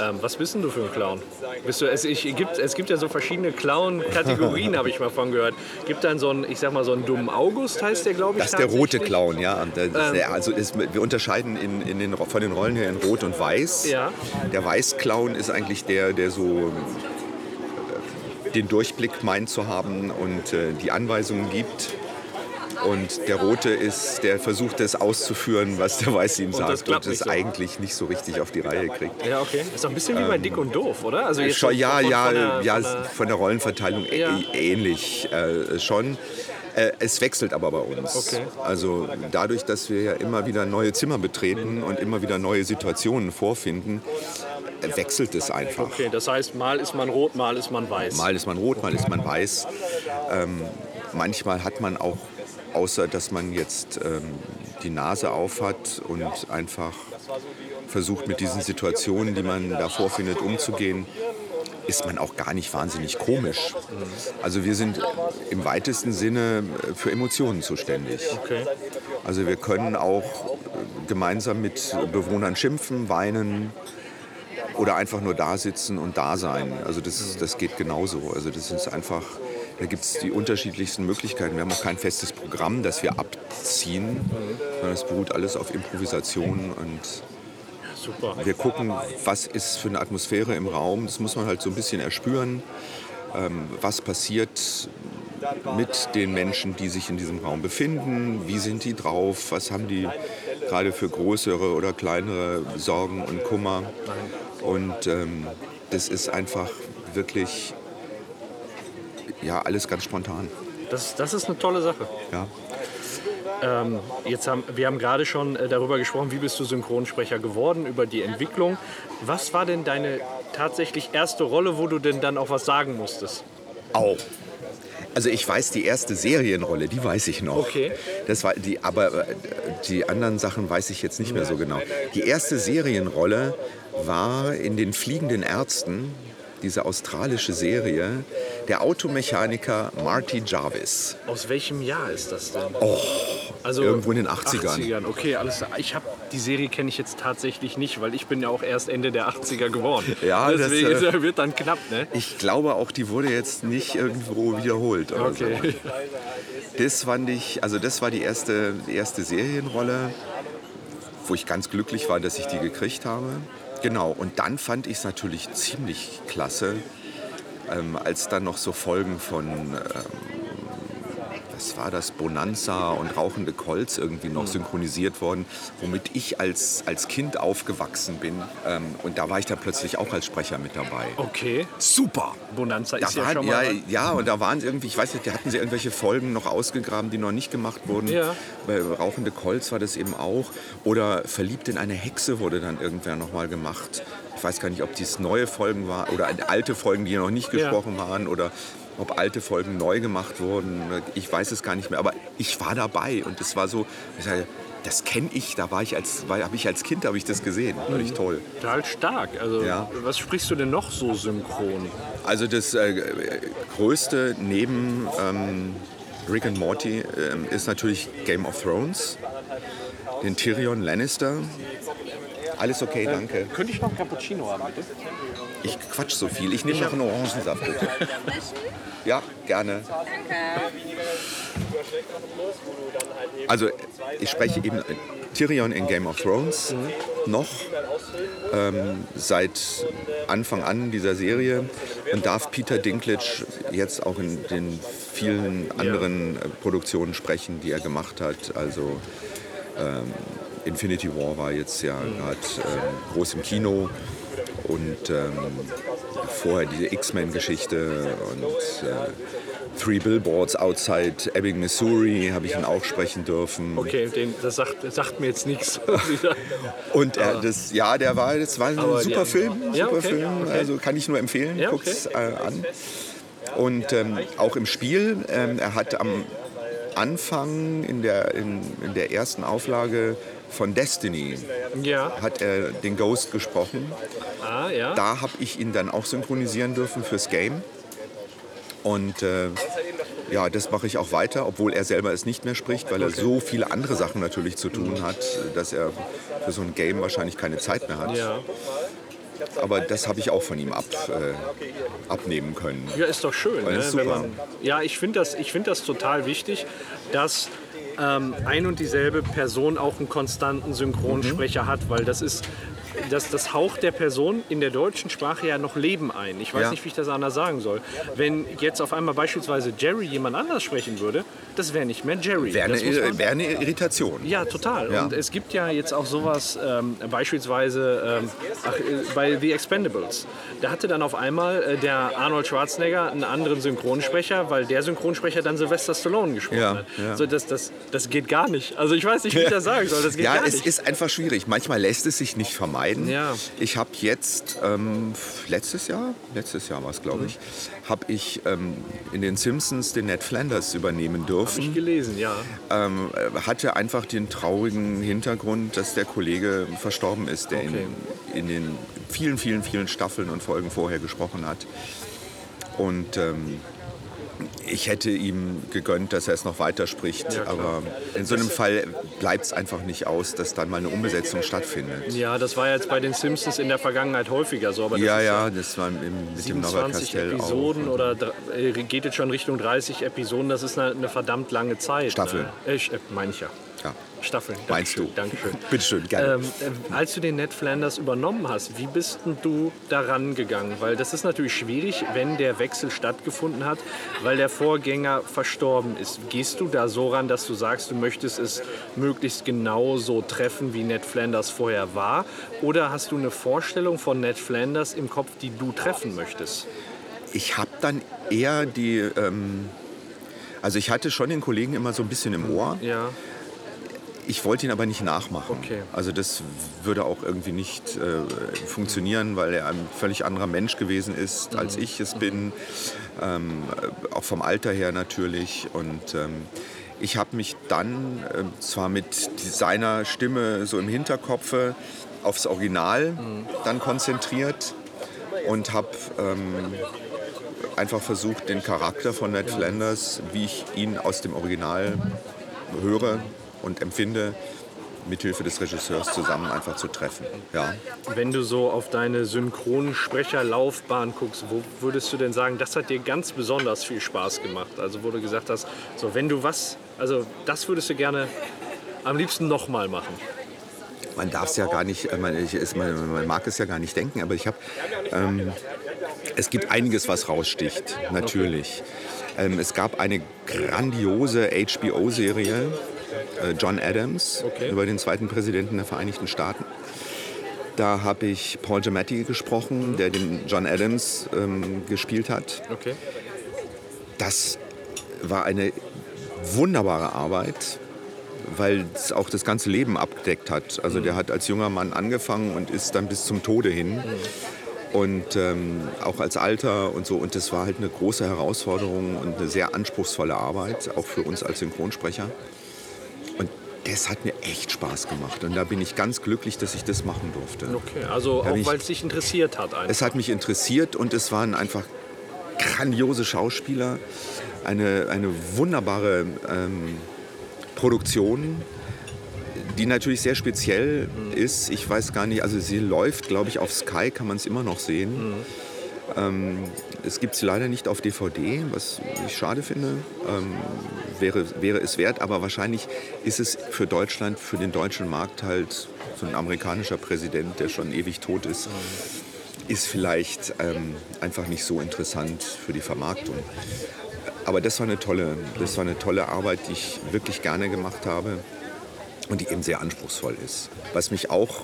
Ähm, was bist denn du für ein Clown? Bist du, es, ich, gibt, es gibt ja so verschiedene Clown-Kategorien, habe ich mal von gehört. Gibt dann so einen, ich sag mal, so einen dummen August, heißt der, glaube ich. Das ist der rote? Clown, ja. Ist der, also ist, wir unterscheiden in, in den, von den Rollen her in Rot und Weiß. Ja. Der Weiß-Clown ist eigentlich der, der so äh, den Durchblick meint zu haben und äh, die Anweisungen gibt. Und der Rote ist, der versucht, das auszuführen, was der Weiße ihm sagt das klappt und es so. eigentlich nicht so richtig auf die Reihe kriegt. Ja, okay. Ist doch ein bisschen wie bei Dick und Doof, oder? Also jetzt Schon, ja, von- ja, von der- ja, von der- von der Rollenverteilung Ja. ähnlich äh, schon. Äh, es wechselt aber bei uns. Okay. Also dadurch, dass wir ja immer wieder neue Zimmer betreten und immer wieder neue Situationen vorfinden, wechselt es einfach. Okay, das heißt, mal ist man rot, mal ist man weiß. Mal ist man rot, mal ist man weiß. Ähm, manchmal hat man auch, außer dass man jetzt ähm, die Nase auf hat und einfach versucht, mit diesen Situationen, die man da vorfindet, umzugehen, ist man auch gar nicht wahnsinnig komisch. Also wir sind im weitesten Sinne für Emotionen zuständig. Okay. Also wir können auch äh, gemeinsam mit Bewohnern schimpfen, weinen oder einfach nur da sitzen und da sein. Also das, das geht genauso. Also das ist einfach, da gibt es die unterschiedlichsten Möglichkeiten. Wir haben auch kein festes Programm, das wir abziehen, sondern es beruht alles auf Improvisation und wir gucken, was ist für eine Atmosphäre im Raum. Das muss man halt so ein bisschen erspüren. Ähm, was passiert mit den Menschen, die sich in diesem Raum befinden? Wie sind die drauf? Was haben die gerade für größere oder kleinere Sorgen und Kummer? Und ähm, das ist einfach wirklich ja, alles ganz spontan. Das, das ist eine tolle Sache. Ja. Ähm, jetzt haben, wir haben gerade schon äh, darüber gesprochen, wie bist du Synchronsprecher geworden, über die Entwicklung. Was war denn deine tatsächlich erste Rolle, wo du denn dann auch was sagen musstest? Au. Also ich weiß die erste Serienrolle, die weiß ich noch. Okay. Das war die, aber äh, die anderen Sachen weiß ich jetzt nicht mehr so genau. Die erste Serienrolle war in den Fliegenden Ärzten, diese australische Serie, der Automechaniker Marty Jarvis. Aus welchem Jahr ist das denn? also Oh, irgendwo in den 80ern. 80ern. Okay, alles. Ich habe die Serie kenne ich jetzt tatsächlich nicht, weil ich bin ja auch erst Ende der 80er geboren. Ja, das, deswegen äh, wird dann knapp, ne? Ich glaube auch, die wurde jetzt nicht irgendwo wiederholt. Oder so. Okay. Das fand ich, also das war die erste, die erste Serienrolle, wo ich ganz glücklich war, dass ich die gekriegt habe. Genau, und dann fand ich es natürlich ziemlich klasse, ähm, als dann noch so Folgen von, ähm, was war das, Bonanza und Rauchende Colts irgendwie noch synchronisiert worden, womit ich als, als Kind aufgewachsen bin. Ähm, und da war ich dann plötzlich auch als Sprecher mit dabei. Okay. Super! Bonanza Da ist ja waren, schon ja, mal. ja, und da waren irgendwie, ich weiß nicht, da hatten sie irgendwelche Folgen noch ausgegraben, die noch nicht gemacht wurden. Ja. Bei Rauchende Colts war das eben auch. Oder Verliebt in eine Hexe wurde dann irgendwer noch mal gemacht. Ich weiß gar nicht, ob dies neue Folgen waren oder alte Folgen, die noch nicht Ja. gesprochen waren oder ob alte Folgen neu gemacht wurden. Ich weiß es gar nicht mehr, aber ich war dabei und es war so, ich sage, das kenne ich, da war ich als, habe ich als Kind habe ich das gesehen, fand ich toll. Total stark. Also, Ja. was sprichst du denn noch so synchron? Also das äh, größte neben ähm, Rick and Morty ähm, ist natürlich Game of Thrones, den Tyrion Lannister. Alles okay, danke. Könnte ich noch einen Cappuccino haben, bitte? Ich quatsch so viel. Ich nehme noch einen Orangensaft. Bitte. Ja, gerne. Also ich spreche eben äh, Tyrion in Game of Thrones noch ähm, seit Anfang an dieser Serie und darf Peter Dinklage jetzt auch in den vielen anderen äh, Produktionen sprechen, die er gemacht hat. Also ähm, Infinity War war jetzt ja gerade ähm, groß im Kino und ähm, vorher diese X-Men-Geschichte und äh, Three Billboards Outside Ebbing, Missouri habe ich ihn auch sprechen dürfen. Okay, den, das, sagt, das sagt mir jetzt nichts. Und er, das, ja, der war, das war ein Aber super Film, Ja, super okay, Film. okay. Also kann ich nur empfehlen, Ja, guck's äh, an. Und ähm, auch im Spiel, ähm, er hat am Anfang in der, in, in der ersten Auflage von Destiny Ja. hat er den Ghost gesprochen. Ah, ja. Da habe ich ihn dann auch synchronisieren dürfen fürs Game. Und äh, ja, das mache ich auch weiter, obwohl er selber es nicht mehr spricht, weil er so viele andere Sachen natürlich zu tun hat, dass er für so ein Game wahrscheinlich keine Zeit mehr hat. ja. Aber das habe ich auch von ihm ab, äh, abnehmen können. Ja, ist doch schön. Ne? man, ja, ich finde das, ich find das total wichtig, dass ähm, ein und dieselbe Person auch einen konstanten Synchronsprecher Mhm. hat, weil das ist. Das, das haucht der Person in der deutschen Sprache ja noch Leben ein. Ich weiß Ja. nicht, wie ich das anders sagen soll. Wenn jetzt auf einmal beispielsweise Jerry jemand anders sprechen würde, das wäre nicht mehr Jerry. Wäre eine, wär eine Irritation. ja, total. Ja. Und es gibt ja jetzt auch sowas, ähm, beispielsweise ähm, ach, äh, bei The Expendables. Da hatte dann auf einmal äh, der Arnold Schwarzenegger einen anderen Synchronsprecher, weil der Synchronsprecher dann Sylvester Stallone gesprochen Ja, hat. ja. So, das, das, das geht gar nicht. Also ich weiß nicht, wie ich das sagen soll. Das geht Ja, gar es nicht. ist einfach schwierig. Manchmal lässt es sich nicht vermeiden. Ja. Ich habe jetzt, ähm, letztes Jahr, letztes Jahr war es, glaube ich, habe ich ähm, in den Simpsons den Ned Flanders übernehmen dürfen. ich gelesen, ja. ähm, äh, hatte einfach den traurigen Hintergrund, dass der Kollege verstorben ist, der Okay. in, in den vielen, vielen, vielen Staffeln und Folgen vorher gesprochen hat. Und ähm, ich hätte ihm gegönnt, dass er es noch weiterspricht, Ja, aber in so einem Fall bleibt es einfach nicht aus, dass dann mal eine Umbesetzung stattfindet. Ja, das war jetzt bei den Simpsons in der Vergangenheit häufiger so. Aber das Ja, ja, das war im, mit dem 27 Castell Episoden auch. oder äh, geht jetzt schon Richtung 30 Episoden. Das ist eine, eine verdammt lange Zeit. Staffel. Ne? Äh, Sch- äh, meine ich ja. Ja. Staffeln. Meinst du? Dankeschön. Bitteschön, gerne. Ähm, äh, als du den Ned Flanders übernommen hast, wie bist du daran gegangen? Weil das ist natürlich schwierig, wenn der Wechsel stattgefunden hat, weil der Vorgänger verstorben ist. Gehst du da so ran, dass du sagst, du möchtest es möglichst genau so treffen, wie Ned Flanders vorher war? Oder hast du eine Vorstellung von Ned Flanders im Kopf, die du treffen möchtest? Ich habe dann eher die, ähm, also ich hatte schon den Kollegen immer so ein bisschen im Ohr. Ja, Ich wollte ihn aber nicht nachmachen. Okay. Also das würde auch irgendwie nicht äh, funktionieren, weil er ein völlig anderer Mensch gewesen ist, als Mhm. ich es bin. Ähm, äh, auch vom Alter her natürlich. Und ähm, ich habe mich dann äh, zwar mit seiner Stimme so im Hinterkopfe aufs Original Mhm. dann konzentriert und habe ähm, einfach versucht, den Charakter von Ned Flanders, wie ich ihn aus dem Original höre und empfinde, mithilfe des Regisseurs zusammen einfach zu treffen. Ja. Wenn du so auf deine Synchronsprecherlaufbahn guckst, wo würdest du denn sagen, das hat dir ganz besonders viel Spaß gemacht? Also wo du gesagt hast, so wenn du was, also das würdest du gerne am liebsten nochmal machen. Man darf es ja gar nicht, äh, man, ich, ist, man, man mag es ja gar nicht denken, aber ich habe, ähm, es gibt einiges, was raussticht, natürlich. Ähm, es gab eine grandiose HBO-Serie, John Adams, Okay. über den zweiten Präsidenten der Vereinigten Staaten. Da habe ich Paul Giamatti gesprochen, der den John Adams ähm, gespielt hat. Okay. Das war eine wunderbare Arbeit, weil es auch das ganze Leben abgedeckt hat. Also der hat als junger Mann angefangen und ist dann bis zum Tode hin. Und ähm, auch als Alter und so. Und das war halt eine große Herausforderung und eine sehr anspruchsvolle Arbeit, auch für uns als Synchronsprecher. Das hat mir echt Spaß gemacht. Und da bin ich ganz glücklich, dass ich das machen durfte. Okay, also bin auch weil es dich interessiert hat einfach. Es hat mich interessiert und es waren einfach grandiose Schauspieler, eine, eine wunderbare ähm, Produktion, die natürlich sehr speziell ist. Ich weiß gar nicht, also sie läuft, glaube ich, auf Sky, kann man es immer noch sehen. Ähm, es gibt sie leider nicht auf DVD, was ich schade finde. Ähm, wäre, wäre es wert, aber wahrscheinlich ist es für Deutschland, für den deutschen Markt halt so ein amerikanischer Präsident, der schon ewig tot ist ist vielleicht ähm, einfach nicht so interessant für die Vermarktung. Aber das war eine tolle, das war eine tolle Arbeit, die ich wirklich gerne gemacht habe und die eben sehr anspruchsvoll ist. Was mich auch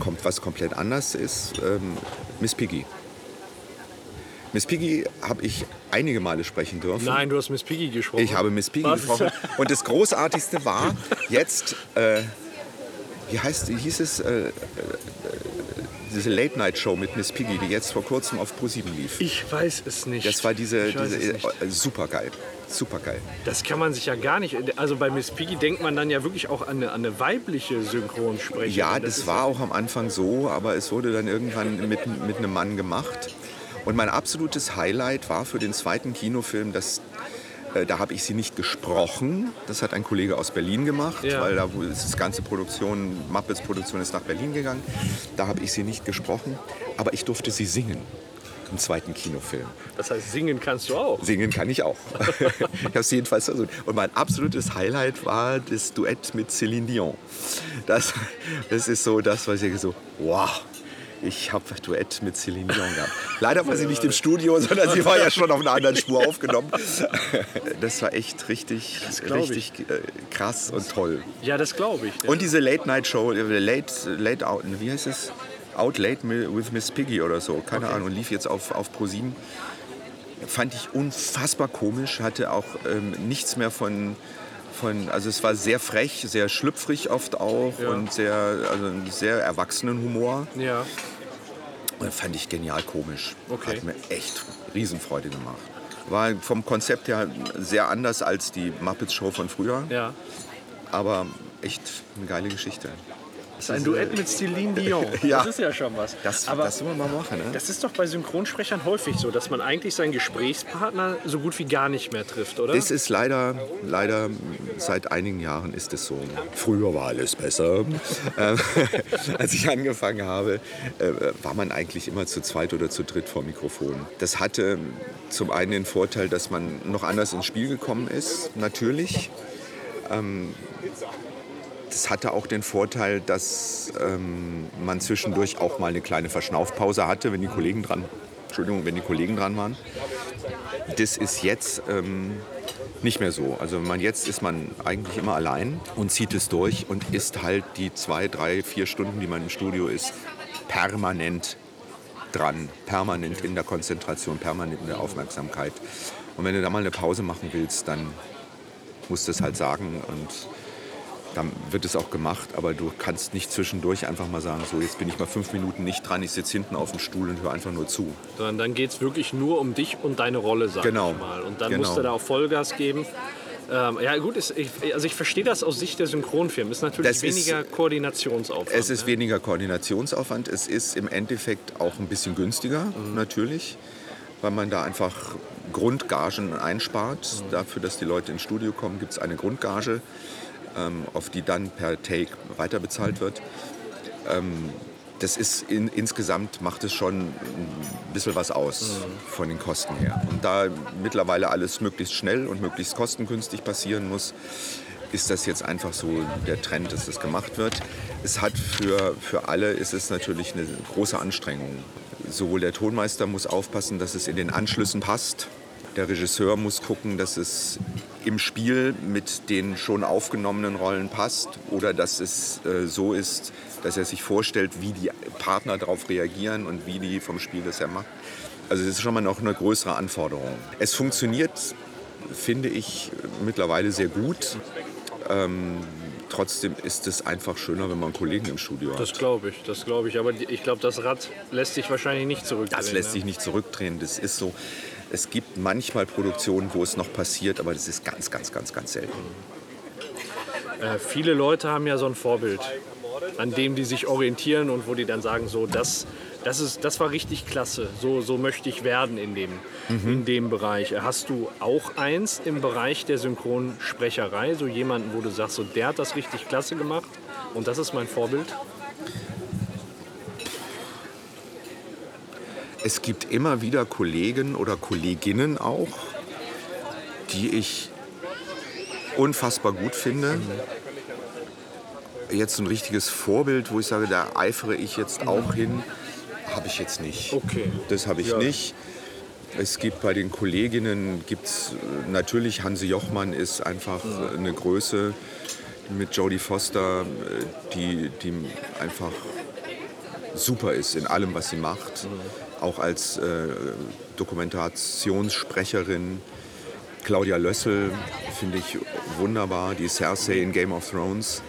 kommt, was komplett anders ist, ähm, Miss Piggy. Miss Piggy habe ich einige Male sprechen dürfen. Nein, du hast Miss Piggy gesprochen. Ich habe Miss Piggy Was? gesprochen. Und das Großartigste war jetzt, äh, wie heißt, hieß es, äh, äh, diese Late-Night-Show mit Miss Piggy, die jetzt vor kurzem auf ProSieben lief. Ich weiß es nicht. Das war diese, diese äh, super geil. Super geil. Das kann man sich ja gar nicht. Also bei Miss Piggy denkt man dann ja wirklich auch an eine, an eine weibliche Synchronsprecherin. Ja, das, war auch am Anfang so, aber es wurde dann irgendwann mit, mit einem Mann gemacht. Und mein absolutes Highlight war für den zweiten Kinofilm, dass äh, da habe ich sie nicht gesprochen. Das hat ein Kollege aus Berlin gemacht, Ja. weil da ist das ganze Produktion, Muppets Produktion ist nach Berlin gegangen. Da habe ich sie nicht gesprochen, aber ich durfte sie singen im zweiten Kinofilm. Das heißt, singen kannst du auch. Singen kann ich auch. ich habe es jedenfalls versucht. Und mein absolutes Highlight war das Duett mit Céline Dion. Das, das ist so das, was ich so, wow. Ich habe Duett mit Céline Dion gehabt. Leider war sie nicht im Studio, sondern sie war ja schon auf einer anderen Spur aufgenommen. Das war echt richtig, ich. richtig äh, krass und toll. Ja, das glaube ich. Und diese Late-Night-Show, äh, Late, Late Out, wie heißt es? Out Late with Miss Piggy oder so, keine Ahnung, lief jetzt auf, auf ProSieben. Fand ich unfassbar komisch, hatte auch ähm, nichts mehr von, von, also es war sehr frech, sehr schlüpfrig oft auch Ja. und sehr, also einen sehr erwachsenen Humor. ja. Und fand ich genial komisch. Okay. Hat mir echt Riesenfreude gemacht. War vom Konzept her sehr anders als die Muppets Show von früher, ja. aber echt eine geile Geschichte. Das ist ein Duett mit Celine Dion. Ja. Das ist ja schon was. Das, Aber das wollen wir mal machen, ne? das ist doch bei Synchronsprechern häufig so, dass man eigentlich seinen Gesprächspartner so gut wie gar nicht mehr trifft, oder? Das ist leider, leider seit einigen Jahren ist es so. Früher war alles besser. Ähm, Als ich angefangen habe, äh, war man eigentlich immer zu zweit oder zu dritt vor Mikrofon. Das hatte zum einen den Vorteil, dass man noch anders ins Spiel gekommen ist, natürlich. Ähm, Das hatte auch den Vorteil, dass ähm, man zwischendurch auch mal eine kleine Verschnaufpause hatte, wenn die Kollegen dran, Entschuldigung, wenn die Kollegen dran waren. Das ist jetzt ähm, nicht mehr so. Also man, jetzt ist man eigentlich immer allein und zieht es durch und ist halt die zwei, drei, vier Stunden, die man im Studio ist, permanent dran, permanent in der Konzentration, permanent in der Aufmerksamkeit. Und wenn du da mal eine Pause machen willst, dann musst du es halt sagen und dann wird es auch gemacht, aber du kannst nicht zwischendurch einfach mal sagen, so jetzt bin ich mal fünf Minuten nicht dran, ich sitze hinten auf dem Stuhl und höre einfach nur zu. Sondern dann geht es wirklich nur um dich und deine Rolle, sag Genau. ich mal. Und dann Genau. musst du da auch Vollgas geben. Ähm, ja gut, ist, ich, also ich verstehe das aus Sicht der Synchronfirmen. Ist natürlich Das ist- weniger Koordinationsaufwand. Es ist ne? weniger Koordinationsaufwand, es ist im Endeffekt auch ein bisschen günstiger, natürlich, weil man da einfach Grundgagen einspart. Dafür, dass die Leute ins Studio kommen, gibt es eine Grundgage, ähm, auf die dann per Take weiter bezahlt wird. Ähm, das ist in, insgesamt macht es schon ein bisschen was aus von den Kosten her. Und da mittlerweile alles möglichst schnell und möglichst kostengünstig passieren muss, ist das jetzt einfach so der Trend, dass das gemacht wird. Es hat für, für alle ist es natürlich eine große Anstrengung. Sowohl der Tonmeister muss aufpassen, dass es in den Anschlüssen passt. Der Regisseur muss gucken, dass es im Spiel mit den schon aufgenommenen Rollen passt oder dass es äh, so ist, dass er sich vorstellt, wie die Partner darauf reagieren und wie die vom Spiel das her machen. Also das ist schon mal noch eine größere Anforderung. Es funktioniert, finde ich, mittlerweile sehr gut. Ähm, trotzdem ist es einfach schöner, wenn man Kollegen im Studio hat. Das glaube ich, das glaube ich. Aber ich glaube, das Rad lässt sich wahrscheinlich nicht zurückdrehen. Das lässt ne? sich nicht zurückdrehen. Das ist so. Es gibt manchmal Produktionen, wo es noch passiert, aber das ist ganz, ganz, ganz, ganz selten. Äh, viele Leute haben ja so ein Vorbild, an dem die sich orientieren und wo die dann sagen, so, das, das, ist, das war richtig klasse, so, so möchte ich werden in dem, in dem Bereich. Hast du auch eins im Bereich der Synchronsprecherei, so jemanden, wo du sagst, so, der hat das richtig klasse gemacht und das ist mein Vorbild? Es gibt immer wieder Kollegen oder Kolleginnen auch, die ich unfassbar gut finde. Jetzt ein richtiges Vorbild, wo ich sage, da eifere ich jetzt auch hin, habe ich jetzt nicht. Okay. Das habe ich Ja. nicht. Es gibt bei den Kolleginnen, gibt's, äh, natürlich Hanse Jochmann ist einfach äh, eine Größe mit Jodie Foster, äh, die, die einfach super ist in allem, was sie macht. Auch als äh, Dokumentationssprecherin. Claudia Lössel finde ich wunderbar, die Cersei in Game of Thrones.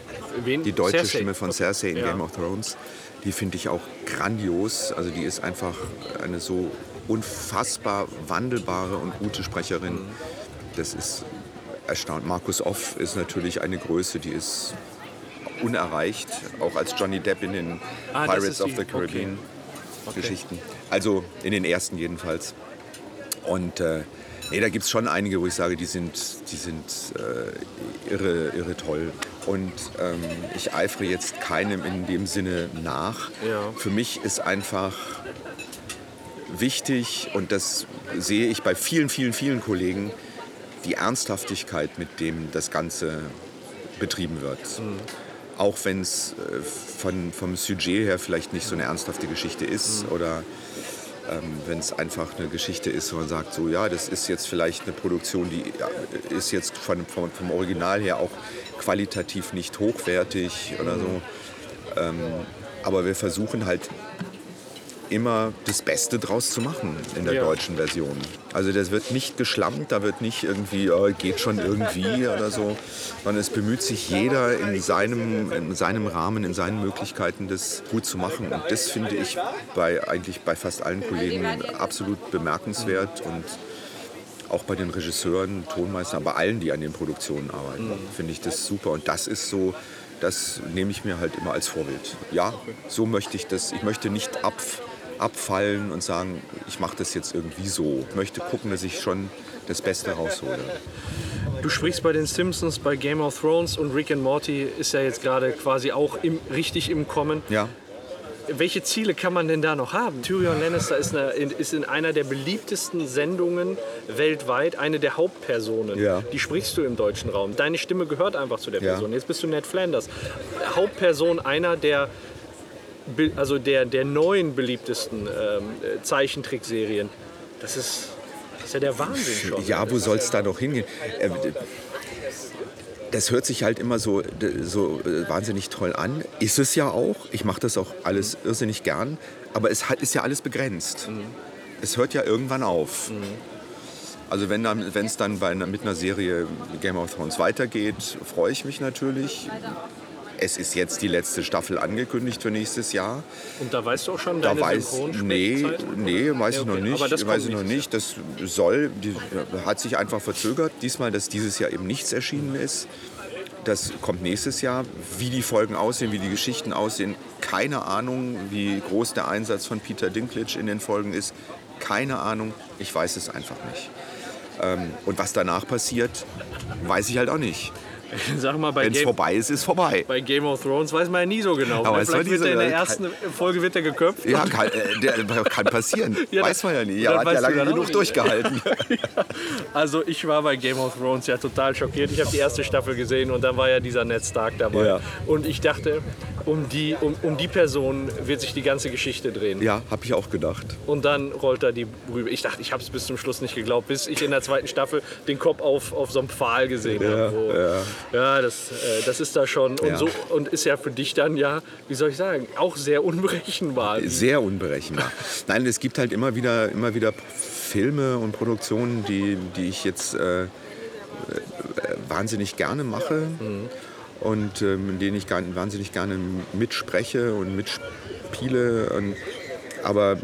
Wen? Die deutsche Cersei. Stimme von Cersei in Ja. Game of Thrones, die finde ich auch grandios. Also die ist einfach eine so unfassbar wandelbare und gute Sprecherin. das ist erstaunt. Markus Off ist natürlich eine Größe, die ist unerreicht, auch als Johnny Depp in den Ah, Pirates of the Caribbean Okay. Geschichten. Also in den ersten jedenfalls. Und äh, nee, da gibt es schon einige, wo ich sage, die sind, die sind äh, irre, irre toll. Und ähm, ich eifere jetzt keinem in dem Sinne nach. Ja. Für mich ist einfach wichtig, und das sehe ich bei vielen, vielen, vielen Kollegen, die Ernsthaftigkeit, mit dem das Ganze betrieben wird. Auch wenn es äh, von, vom Sujet her vielleicht nicht so eine ernsthafte Geschichte ist oder ähm, wenn es einfach eine Geschichte ist, wo man sagt, so ja, das ist jetzt vielleicht eine Produktion, die ja, ist jetzt von, vom, vom Original her auch qualitativ nicht hochwertig oder so. Ähm, aber wir versuchen halt immer das Beste draus zu machen in der Ja. deutschen Version. Also das wird nicht geschlammt, da wird nicht irgendwie, oh, geht schon irgendwie oder so, sondern es bemüht sich jeder in seinem, in seinem Rahmen, in seinen Möglichkeiten, das gut zu machen. Und das finde ich bei eigentlich bei fast allen Kollegen absolut bemerkenswert und auch bei den Regisseuren, Tonmeistern, bei allen, die an den Produktionen arbeiten, finde ich das super. Und das ist so, das nehme ich mir halt immer als Vorbild. Ja, so möchte ich das. Ich möchte nicht ab, abfallen und sagen, ich mache das jetzt irgendwie so. Ich möchte gucken, dass ich schon das Beste raushole. Du sprichst bei den Simpsons, bei Game of Thrones und Rick and Morty ist ja jetzt gerade quasi auch im, richtig im Kommen. Ja, Welche Ziele kann man denn da noch haben? Tyrion Lannister ist, eine, ist in einer der beliebtesten Sendungen weltweit eine der Hauptpersonen. Ja. Die sprichst du im deutschen Raum. Deine Stimme gehört einfach zu der Ja. Person. Jetzt bist du Ned Flanders. Hauptperson einer der, also der, der neuen beliebtesten ähm, äh, Zeichentrickserien. Das ist, das ist ja der Wahnsinn schon. ja wo soll es da noch hingehen? Äh, Das hört sich halt immer so, so äh, wahnsinnig toll an. Ist es ja auch. Ich mache das auch alles irrsinnig gern. Aber es hat, ist ja alles begrenzt. Es hört ja irgendwann auf. Also wenn es dann bei mit einer Serie Game of Thrones weitergeht, freue ich mich natürlich. Es ist jetzt die letzte Staffel angekündigt für nächstes Jahr. Und da weißt du auch schon Da deine weiß nee, nee, weiß Ja, ich noch okay. nicht. Aber das weiß ich noch nicht. Das soll, die, hat sich einfach verzögert. Diesmal, dass dieses Jahr eben nichts erschienen ist. Das kommt nächstes Jahr. Wie die Folgen aussehen, wie die Geschichten aussehen, keine Ahnung. Wie groß der Einsatz von Peter Dinklage in den Folgen ist, keine Ahnung. Ich weiß es einfach nicht. Ähm, Und was danach passiert, weiß ich halt auch nicht. Sag mal, bei Wenn es Game, vorbei ist, ist vorbei. bei Game of Thrones weiß man ja nie so genau. Aber ne? Vielleicht nie wird so er in der ersten Folge wird er geköpft. Ja, kann, äh, der, kann passieren. Ja, weiß man ja nicht. Ja, hat ja lange genug durchgehalten. Also ich war bei Game of Thrones ja total schockiert. Ich habe die erste Staffel gesehen und dann war ja dieser Ned Stark dabei. Ja. Und ich dachte, um die, um, um die Person wird sich die ganze Geschichte drehen. Ja, habe ich auch gedacht. Und dann rollt er die rüber. Ich dachte, ich habe es bis zum Schluss nicht geglaubt, bis ich in der zweiten Staffel den Kopf auf, auf so einem Pfahl gesehen habe. Ja, das, äh, das ist da schon. Und, Ja. so, und ist ja für dich dann ja, wie soll ich sagen, auch sehr unberechenbar. Sehr unberechenbar. Nein, es gibt halt immer wieder, immer wieder Filme und Produktionen, die, die ich jetzt äh, äh, wahnsinnig gerne mache und ähm, in denen ich gar, wahnsinnig gerne mitspreche und mitspiele. Und, aber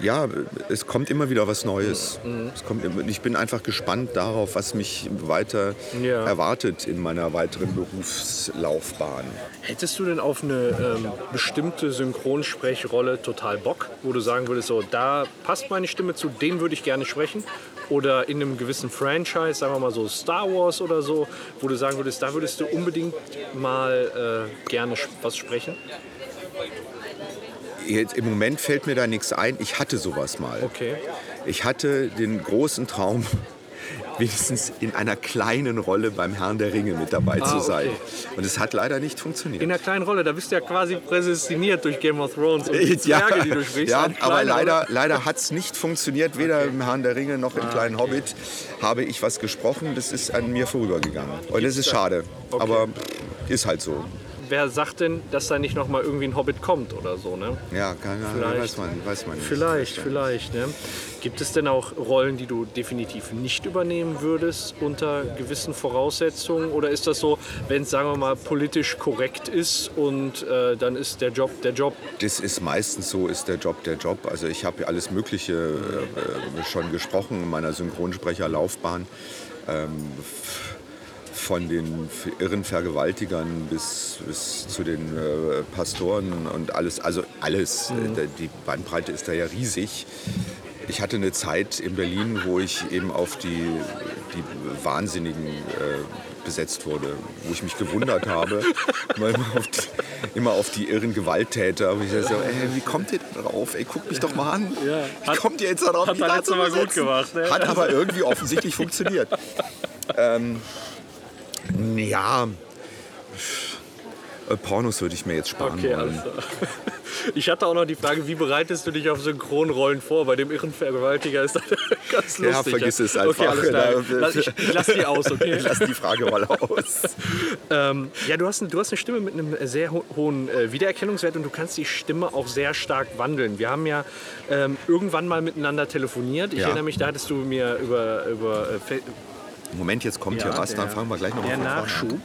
ja, es kommt immer wieder was Neues. Es kommt, ich bin einfach gespannt darauf, was mich weiter Ja. erwartet in meiner weiteren Berufslaufbahn. Hättest du denn auf eine ähm, bestimmte Synchronsprechrolle total Bock, wo du sagen würdest, so da passt meine Stimme zu, den würde ich gerne sprechen? Oder in einem gewissen Franchise, sagen wir mal so Star Wars oder so, wo du sagen würdest, da würdest du unbedingt mal äh, gerne was sprechen? Jetzt, Im Moment fällt mir da nichts ein. Ich hatte sowas mal. Okay. Ich hatte den großen Traum, wenigstens in einer kleinen Rolle beim Herrn der Ringe mit dabei Ah, zu okay. sein. Und es hat leider nicht funktioniert. In einer kleinen Rolle, da bist du ja quasi präsestiniert durch Game of Thrones und die ja, Zwerge, die du sprichst. ja aber leider, Rolle. leider hat es nicht funktioniert. Weder im Herrn der Ringe noch im kleinen Hobbit habe ich was gesprochen. Das ist an mir vorübergegangen. Und das ist schade. Aber ist halt so. Wer sagt denn, dass da nicht noch mal irgendwie ein Hobbit kommt oder so, ne? Ja, keine Ahnung, weiß man, weiß man nicht. Vielleicht, vielleicht. Ne? Gibt es denn auch Rollen, die du definitiv nicht übernehmen würdest unter gewissen Voraussetzungen? Oder ist das so, wenn es, sagen wir mal, politisch korrekt ist und äh, dann ist der Job der Job? Das ist meistens so, ist der Job der Job. Also ich habe ja alles Mögliche äh, äh, schon gesprochen in meiner Synchronsprecherlaufbahn. ähm, von den irren Vergewaltigern bis, bis zu den äh, Pastoren und alles, also alles. Äh, Die Bandbreite ist da ja riesig. Ich hatte eine Zeit in Berlin, wo ich eben auf die, die Wahnsinnigen äh, besetzt wurde, wo ich mich gewundert habe, immer auf die, immer auf die irren Gewalttäter. Wo ich so, ey, wie kommt ihr da drauf? Ey, guckt mich doch mal an. Wie Hat- kommt ihr jetzt darauf? hat man da Mal gut gemacht, ne? Hat aber irgendwie offensichtlich funktioniert. ähm, ja, äh, Pornos würde ich mir jetzt sparen Okay, wollen. Ich hatte auch noch die Frage, wie bereitest du dich auf Synchronrollen vor? Bei dem Irrenvergewaltiger ist das ganz lustig. Ja, vergiss es Okay, einfach. alles klar. Lass, ich, ich lass die aus, okay? Lass die Frage mal aus. Ähm, ja, du hast, du hast eine Stimme mit einem sehr ho hohen äh, Wiedererkennungswert und du kannst die Stimme auch sehr stark wandeln. Wir haben ja ähm, irgendwann mal miteinander telefoniert. Ich Ja. erinnere mich, da hattest du mir über, über äh, Moment, jetzt kommt Ja, hier was, der- dann fangen wir gleich nochmal der von vorne an. Nachschub.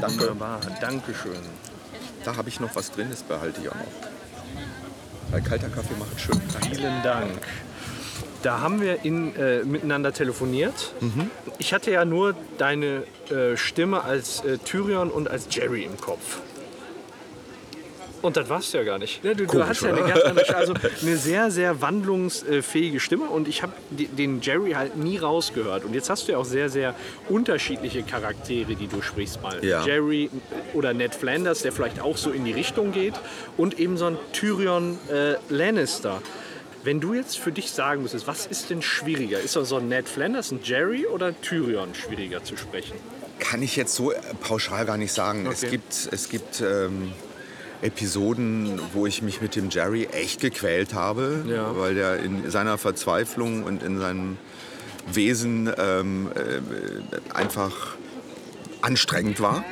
Danke. Wunderbar, Dankeschön. Da habe ich noch was drin, das behalte ich auch noch. Weil kalter Kaffee macht schön. Vielen Dank. Da haben wir in, äh, miteinander telefoniert. Mhm. Ich hatte ja nur deine äh, Stimme als äh, Tyrion und als Jerry im Kopf. Und das warst du ja gar nicht. Ja, du, du Komisch, hast ja eine, oder? ganz andere, also eine sehr, sehr wandlungsfähige Stimme und ich habe den Jerry halt nie rausgehört. Und jetzt hast du ja auch sehr, sehr unterschiedliche Charaktere, die du sprichst. Mal Ja. Jerry oder Ned Flanders, der vielleicht auch so in die Richtung geht. Und eben so ein Tyrion äh, Lannister. Wenn du jetzt für dich sagen müsstest, was ist denn schwieriger? Ist so ein Ned Flanders, ein Jerry oder ein Tyrion schwieriger zu sprechen? Kann ich jetzt so pauschal gar nicht sagen. Es Okay. gibt, es gibt ähm, Episoden, wo ich mich mit dem Jerry echt gequält habe, Ja. weil der in seiner Verzweiflung und in seinem Wesen ähm, äh, einfach anstrengend war.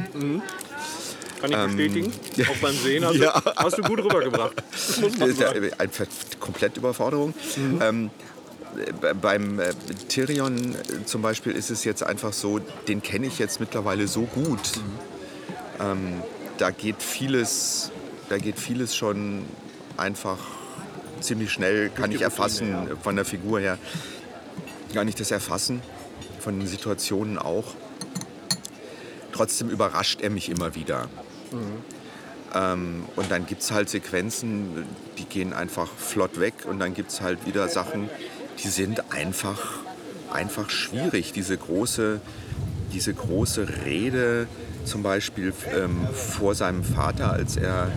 Kann ich bestätigen. Auch beim Sehen hast, Ähm, Ja. du, hast du gut rübergebracht. Einfach komplett Überforderung. Ähm, äh, beim äh, Tyrion äh, zum Beispiel ist es jetzt einfach so, den kenne ich jetzt mittlerweile so gut. Ähm, da geht vieles, da geht vieles schon einfach ziemlich schnell, kann ich erfassen von der Figur her. Kann ich das erfassen, von den Situationen auch. Trotzdem überrascht er mich immer wieder. Ähm, und dann gibt es halt Sequenzen, die gehen einfach flott weg und dann gibt es halt wieder Sachen, die sind einfach, einfach schwierig. Diese große, diese große Rede zum Beispiel ähm, vor seinem Vater, als er,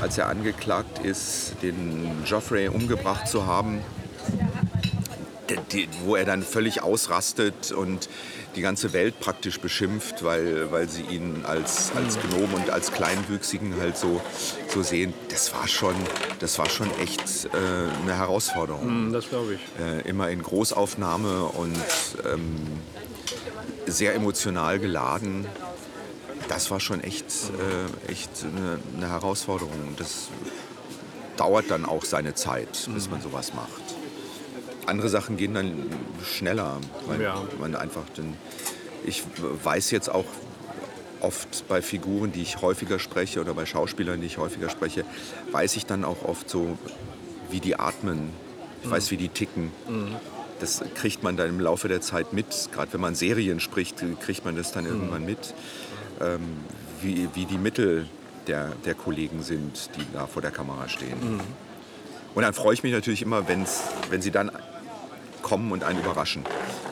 als er angeklagt ist, den Joffrey umgebracht zu haben, wo er dann völlig ausrastet und die ganze Welt praktisch beschimpft, weil, weil sie ihn als, als Gnom und als Kleinwüchsigen halt so, so sehen. Das war schon, das war schon echt äh, eine Herausforderung. Hm, Das glaube ich. Äh, immer in Großaufnahme und ähm, sehr emotional geladen. Das war schon echt, äh, echt eine, eine Herausforderung. Das dauert dann auch seine Zeit, bis man sowas macht. Andere Sachen gehen dann schneller, weil Ja. man einfach dann. Ich weiß jetzt auch oft bei Figuren, die ich häufiger spreche oder bei Schauspielern, die ich häufiger spreche, weiß ich dann auch oft so, wie die atmen. Ich weiß, wie die ticken. Das kriegt man dann im Laufe der Zeit mit. Gerade wenn man Serien spricht, kriegt man das dann irgendwann mit, ähm, wie, wie die Mittel der, der Kollegen sind, die da vor der Kamera stehen. Und dann freue ich mich natürlich immer, wenn's, wenn sie dann kommen und einen überraschen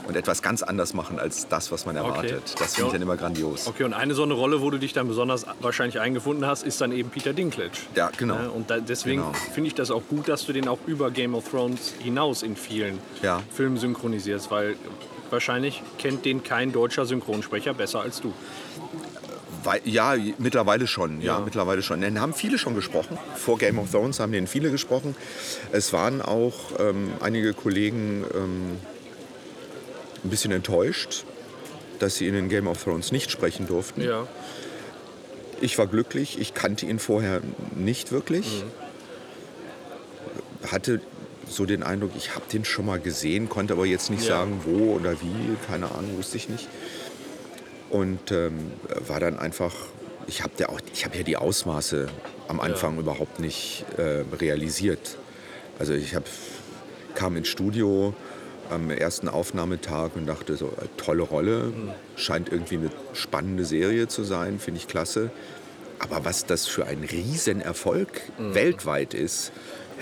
und etwas ganz anders machen als das, was man erwartet. Das finde ich dann immer grandios. Okay, und eine so eine Rolle, wo du dich dann besonders wahrscheinlich eingefunden hast, ist dann eben Peter Dinklage. Ja, genau. Ja, und da, deswegen Genau. finde ich das auch gut, dass du den auch über Game of Thrones hinaus in vielen Ja. Filmen synchronisierst, weil wahrscheinlich kennt den kein deutscher Synchronsprecher besser als du. Ja, mittlerweile schon. Ja, Ja. mittlerweile schon. Den haben viele schon gesprochen. Vor Game of Thrones haben den viele gesprochen. Es waren auch ähm, einige Kollegen ähm, ein bisschen enttäuscht, dass sie ihn in Game of Thrones nicht sprechen durften. Ja. Ich war glücklich. Ich kannte ihn vorher nicht wirklich. Hatte so den Eindruck, ich habe den schon mal gesehen, konnte aber jetzt nicht Ja. sagen, wo oder wie. Keine Ahnung, wusste ich nicht. Und ähm, war dann einfach, ich habe ja, auch- ich hab ja die Ausmaße am Anfang überhaupt nicht äh, realisiert. Also ich hab, kam ins Studio am ersten Aufnahmetag und dachte so, äh, tolle Rolle, scheint irgendwie eine spannende Serie zu sein, finde ich klasse. Aber was das für ein Riesenerfolg weltweit ist,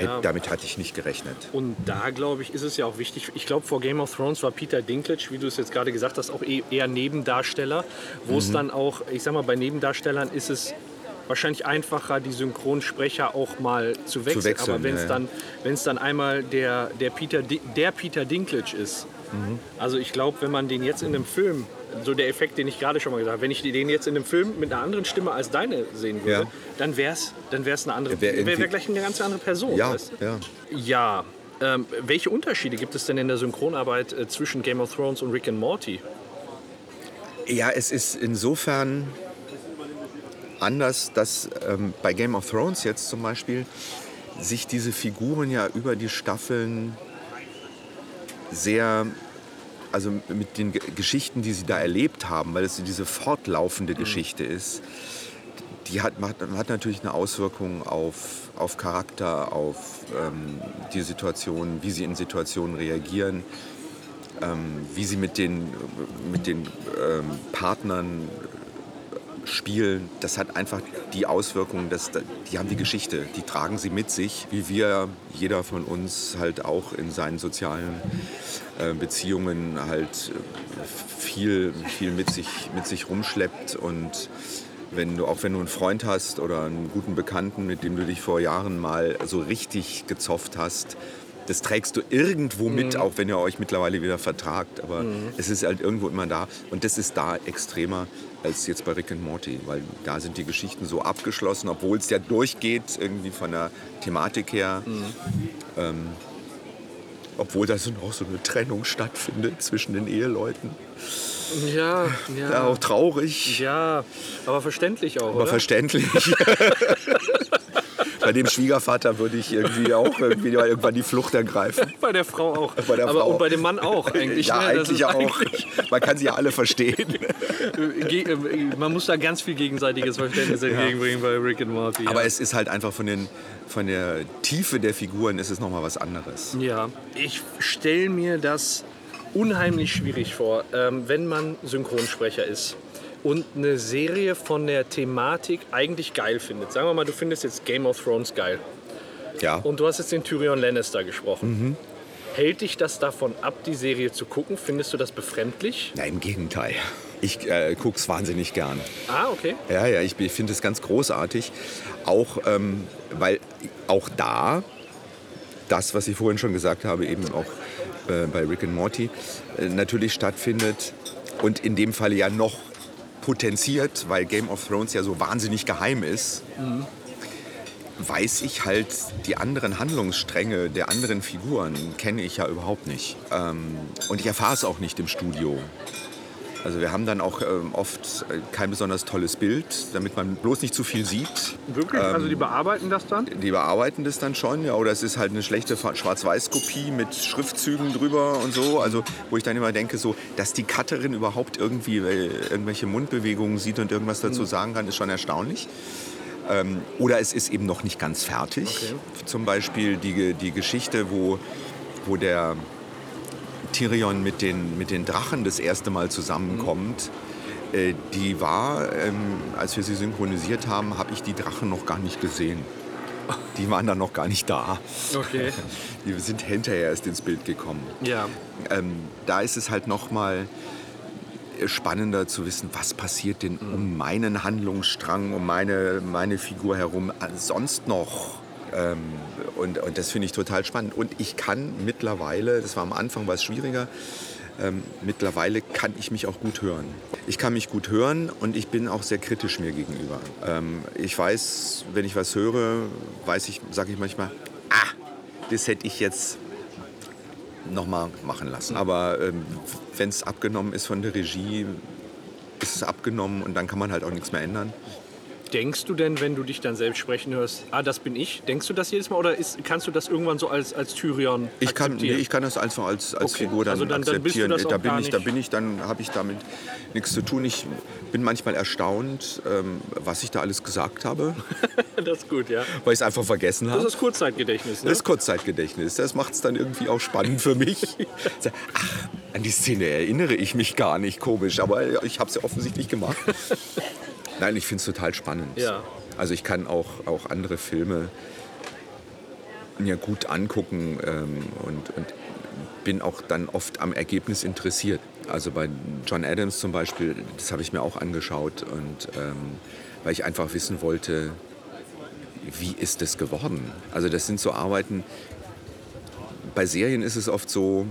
Ja. damit hatte ich nicht gerechnet. Und da, glaube ich, ist es ja auch wichtig. Ich glaube, vor Game of Thrones war Peter Dinklage, wie du es jetzt gerade gesagt hast, auch eh- eher Nebendarsteller. Wo Mhm. es dann auch, ich sag mal, bei Nebendarstellern ist es wahrscheinlich einfacher, die Synchronsprecher auch mal zu wechseln. wechseln, Aber wenn es ja, dann, dann einmal der, der, Peter, der Peter Dinklage ist, Mhm. also ich glaube, wenn man den jetzt in einem Film, so der Effekt, den ich gerade schon mal gesagt habe, wenn ich den jetzt in einem Film mit einer anderen Stimme als deine sehen würde, Ja. dann wäre es dann wär's eine andere, Wär wäre wär irgendwie- gleich eine ganz andere Person. Ja, weißt du? ja. Ja. Ähm, welche Unterschiede gibt es denn in der Synchronarbeit äh, zwischen Game of Thrones und Rick and Morty? Ja, es ist insofern anders, dass ähm, bei Game of Thrones jetzt zum Beispiel sich diese Figuren ja über die Staffeln sehr, also mit den Ge- Geschichten, die sie da erlebt haben, weil es diese fortlaufende Geschichte ist, die hat, macht, hat natürlich eine Auswirkung auf, auf Charakter, auf ähm, die Situation, wie sie in Situationen reagieren, ähm, wie sie mit den, mit den ähm, Partnern spielen. Das hat einfach die Auswirkung, dass da- die haben die Geschichte, die tragen sie mit sich, wie wir, jeder von uns halt auch in seinen sozialen äh, Beziehungen halt äh, viel, viel mit sich, mit sich rumschleppt und wenn du, auch wenn du einen Freund hast oder einen guten Bekannten, mit dem du dich vor Jahren mal so richtig gezofft hast, das trägst du irgendwo mit, auch wenn ihr euch mittlerweile wieder vertragt. Aber es ist halt irgendwo immer da. Und das ist da extremer als jetzt bei Rick and Morty, weil da sind die Geschichten so abgeschlossen, obwohl es ja durchgeht, irgendwie von der Thematik her. Ähm, obwohl da so auch so eine Trennung stattfindet zwischen den Eheleuten. Ja, Ja, auch traurig. Ja, aber verständlich auch, Aber oder? verständlich. Bei dem Schwiegervater würde ich irgendwie auch irgendwie irgendwann die Flucht ergreifen. bei der Frau auch. Bei der aber Frau. und bei dem Mann auch eigentlich. ja, ne? Eigentlich auch. eigentlich- Man kann sie ja alle verstehen. äh, äh, man muss da ganz viel gegenseitiges Verständnis entgegenbringen bei Rick and Morty. Aber ja. es ist halt einfach von, den, von der Tiefe der Figuren ist es nochmal was anderes. Ja, ich stelle mir das unheimlich schwierig vor, ähm, wenn man Synchronsprecher ist und eine Serie von der Thematik eigentlich geil findet. Sagen wir mal, du findest jetzt Game of Thrones geil Ja. und du hast jetzt den Tyrion Lannister gesprochen. Hält dich das davon ab, die Serie zu gucken? Findest du das befremdlich? Na, im Gegenteil. Ich äh, gucke es wahnsinnig gern. Ah, okay. Ja, ja, ich, ich finde es ganz großartig. Auch, ähm, weil auch da, das, was ich vorhin schon gesagt habe, eben auch äh, bei Rick and Morty, äh, natürlich stattfindet. Und in dem Falle ja noch potenziert, weil Game of Thrones ja so wahnsinnig geheim ist, weiß ich halt, die anderen Handlungsstränge der anderen Figuren kenne ich ja überhaupt nicht. Ähm, und ich erfahre es auch nicht im Studio. Also wir haben dann auch ähm, oft äh, kein besonders tolles Bild, damit man bloß nicht zu viel sieht. Wirklich? also die bearbeiten das dann? Die bearbeiten das dann schon, ja, oder es ist halt eine schlechte Schwarz-Weiß-Kopie mit Schriftzügen drüber und so. Also wo ich dann immer denke, so, dass die Cutterin überhaupt irgendwie äh, irgendwelche Mundbewegungen sieht und irgendwas dazu sagen kann, ist schon erstaunlich. Ähm, oder es ist eben noch nicht ganz fertig. Zum Beispiel die, die Geschichte, wo, wo der Tyrion mit den, mit den Drachen das erste Mal zusammenkommt. Äh, die war, ähm, als wir sie synchronisiert haben, habe ich die Drachen noch gar nicht gesehen. Die waren dann noch gar nicht da. Okay. Die sind hinterher erst ins Bild gekommen. Ja. Ähm, da ist es halt noch mal spannender zu wissen, was passiert denn um meinen Handlungsstrang, um meine, meine Figur herum äh, sonst noch. Ähm, und, und das finde ich total spannend. Und ich kann mittlerweile, das war am Anfang was schwieriger, ähm, mittlerweile kann ich mich auch gut hören. Ich kann mich gut hören und ich bin auch sehr kritisch mir gegenüber. Ähm, ich weiß, wenn ich was höre, weiß ich, sage ich manchmal, ah, das hätte ich jetzt nochmal machen lassen. Aber ähm, wenn es abgenommen ist von der Regie, ist es abgenommen und dann kann man halt auch nichts mehr ändern. Denkst du denn, wenn du dich dann selbst sprechen hörst, ah, das bin ich? Denkst du das jedes Mal oder ist, kannst du das irgendwann so als, als Tyrion Ich kann, nee, akzeptieren? ich kann das einfach als, als Okay. Figur dann, Also dann- dann akzeptieren. das auch da bin ich, da bin ich, dann habe ich damit nichts zu tun. Ich bin manchmal erstaunt, ähm, was ich da alles gesagt habe, das ist gut, ja. weil ich es einfach vergessen Das habe. ist Kurzzeitgedächtnis, ne? Das ist Kurzzeitgedächtnis. Das macht es dann irgendwie auch spannend für mich. Ach, an die Szene erinnere ich mich gar nicht. Komisch, aber ich habe es ja offensichtlich gemacht. Nein, ich finde es total spannend. Ja. Also ich kann auch, auch andere Filme mir gut angucken ähm, und, und bin auch dann oft am Ergebnis interessiert. Also bei John Adams zum Beispiel, das habe ich mir auch angeschaut und ähm, weil ich einfach wissen wollte, wie ist das geworden? Also das sind so Arbeiten, bei Serien ist es oft so,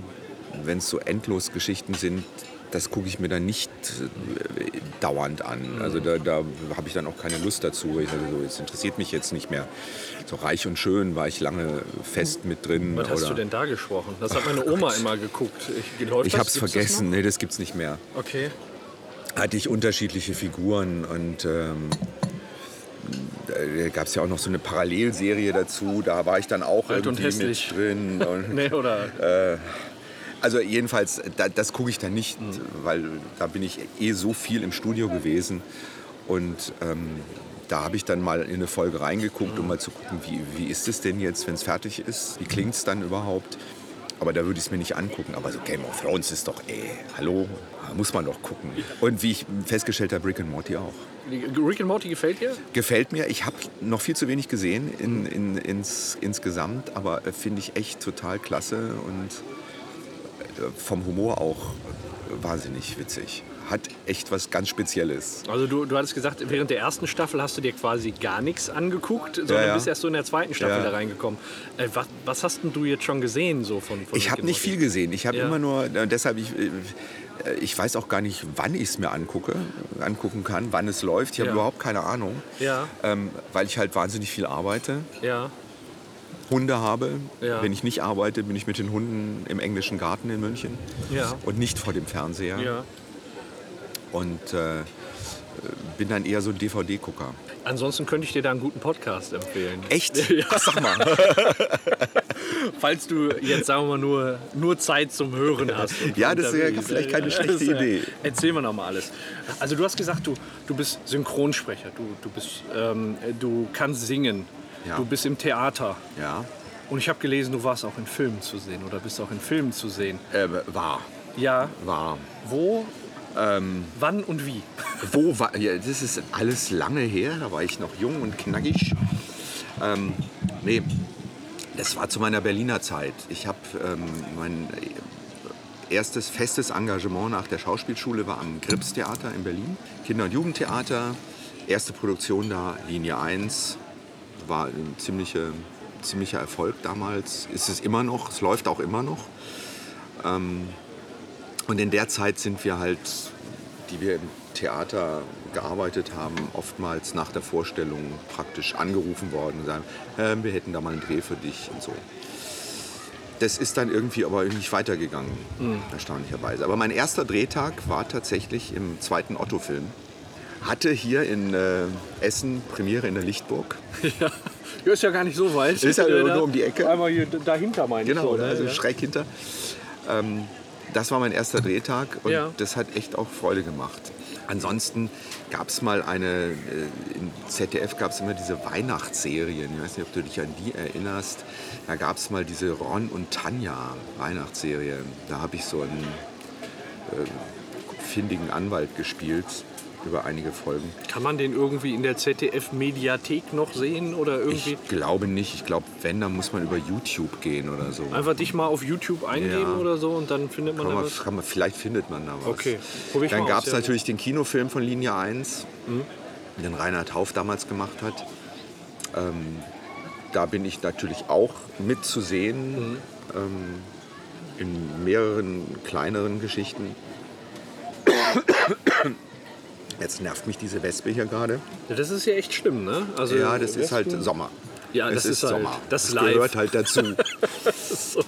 wenn es so endlos Geschichten sind, das gucke ich mir dann nicht äh, dauernd an. Also da, da habe ich dann auch keine Lust dazu. Ich sage so, es interessiert mich jetzt nicht mehr. So reich und schön war ich lange fest mit drin. Was hast du denn da gesprochen? Das hat meine Oma immer geguckt. Ich, läuft ich habe es Gibt's das vergessen. Nee, das gibt es nicht mehr. Okay. hatte ich unterschiedliche Figuren und ähm, da gab es ja auch noch so eine Parallelserie dazu. Da war ich dann auch Alt und irgendwie hässlich. mit drin. Und, Nee, oder? Also jedenfalls, da, das gucke ich dann nicht, Mhm. weil da bin ich eh so viel im Studio gewesen und ähm, da habe ich dann mal in eine Folge reingeguckt, Mhm. um mal zu gucken, wie, wie ist es denn jetzt, wenn es fertig ist? Wie klingt es dann überhaupt? Aber da würde ich es mir nicht angucken. Aber so Game of Thrones ist doch, ey, hallo, muss man doch gucken. Und wie ich festgestellt habe, Rick and Morty auch. Rick and Morty gefällt dir? Gefällt mir. Ich habe noch viel zu wenig gesehen in, in, ins, insgesamt, aber äh, finde ich echt total klasse und vom Humor auch wahnsinnig witzig. Hat echt was ganz Spezielles. Also du, du hattest gesagt, während der ersten Staffel hast du dir quasi gar nichts angeguckt, sondern ja. bist erst so in der zweiten Staffel Ja. da reingekommen. Äh, was, was hast denn du jetzt schon gesehen so von, von Ich habe nicht viel gesehen. Ich habe Ja. immer nur, äh, deshalb, ich, äh, ich weiß auch gar nicht, wann ich es mir angucke, angucken kann, wann es läuft. Ich habe Ja. überhaupt keine Ahnung, Ja, ähm, weil ich halt wahnsinnig viel arbeite. ja. Hunde habe. Ja. Wenn ich nicht arbeite, bin ich mit den Hunden im englischen Garten in München Ja. und nicht vor dem Fernseher. Ja. Und äh, bin dann eher so ein DVD-Gucker. Ansonsten könnte ich dir da einen guten Podcast empfehlen. Echt? Ja. Sag mal. Falls du jetzt, sagen wir mal, nur, nur Zeit zum Hören hast. Ja, das wäre unterwegs- vielleicht keine Ja, schlechte äh, Idee. Erzähl mir noch mal alles. Also du hast gesagt, du, du bist Synchronsprecher, du, du, bist, ähm, du kannst singen, Ja. du bist im Theater. Ja, Und ich habe gelesen, du warst auch in Filmen zu sehen oder bist auch in Filmen zu sehen. äh, war, Ja, war. wo, Ähm, wann und wie? Wo war, ja, das ist alles lange her, da war ich noch jung und knackig. Ähm, nee, das war zu meiner Berliner Zeit. Ich habe ähm, mein erstes festes Engagement nach der Schauspielschule war am Gripstheater in Berlin. Kinder- und Jugendtheater, erste Produktion da, Linie 1, war ein ziemliche, ziemlicher Erfolg damals. Ist es immer noch, es läuft auch immer noch. Und in der Zeit sind wir halt, die wir im Theater gearbeitet haben, oftmals nach der Vorstellung praktisch angerufen worden und sagen, äh, wir hätten da mal einen Dreh für dich und so. Das ist dann irgendwie aber nicht weitergegangen, erstaunlicherweise. Aber mein erster Drehtag war tatsächlich im zweiten Otto-Film. Hatte hier in äh, Essen Premiere in der Lichtburg. Ja, ja, ist ja gar nicht so weit. Ist ja nur da- um die Ecke. Einmal hier dahinter meine Genau, ich. so, ne? also ja. schräg hinter. Ähm, das war mein erster Drehtag und Ja. das hat echt auch Freude gemacht. Ansonsten gab es mal eine, äh, im ZDF gab es immer diese Weihnachtsserien, ich weiß nicht, ob du dich an die erinnerst. Da gab es mal diese Ron und Tanja Weihnachtsserie. Da habe ich so einen äh, findigen Anwalt gespielt über einige Folgen. Kann man den irgendwie in der ZDF-Mediathek noch sehen oder irgendwie? Ich glaube nicht. Ich glaube, wenn, dann muss man über YouTube gehen oder so. Einfach dich mal auf YouTube eingeben Ja. oder so und dann findet man Kann da was. kann man, vielleicht findet man da was. Okay, probier ich Dann gab es ja. Mhm. natürlich den Kinofilm von Linie 1, den Reinhard Hauf damals gemacht hat. Ähm, da bin ich natürlich auch mit zu sehen Mhm. ähm, in mehreren kleineren Geschichten. Jetzt nervt mich diese Wespe hier gerade. Ja, Das ist ja echt schlimm, ne? Also Ja, das ist halt Wespen- Sommer. Ja, es das ist halt- das ist live. gehört halt dazu. so.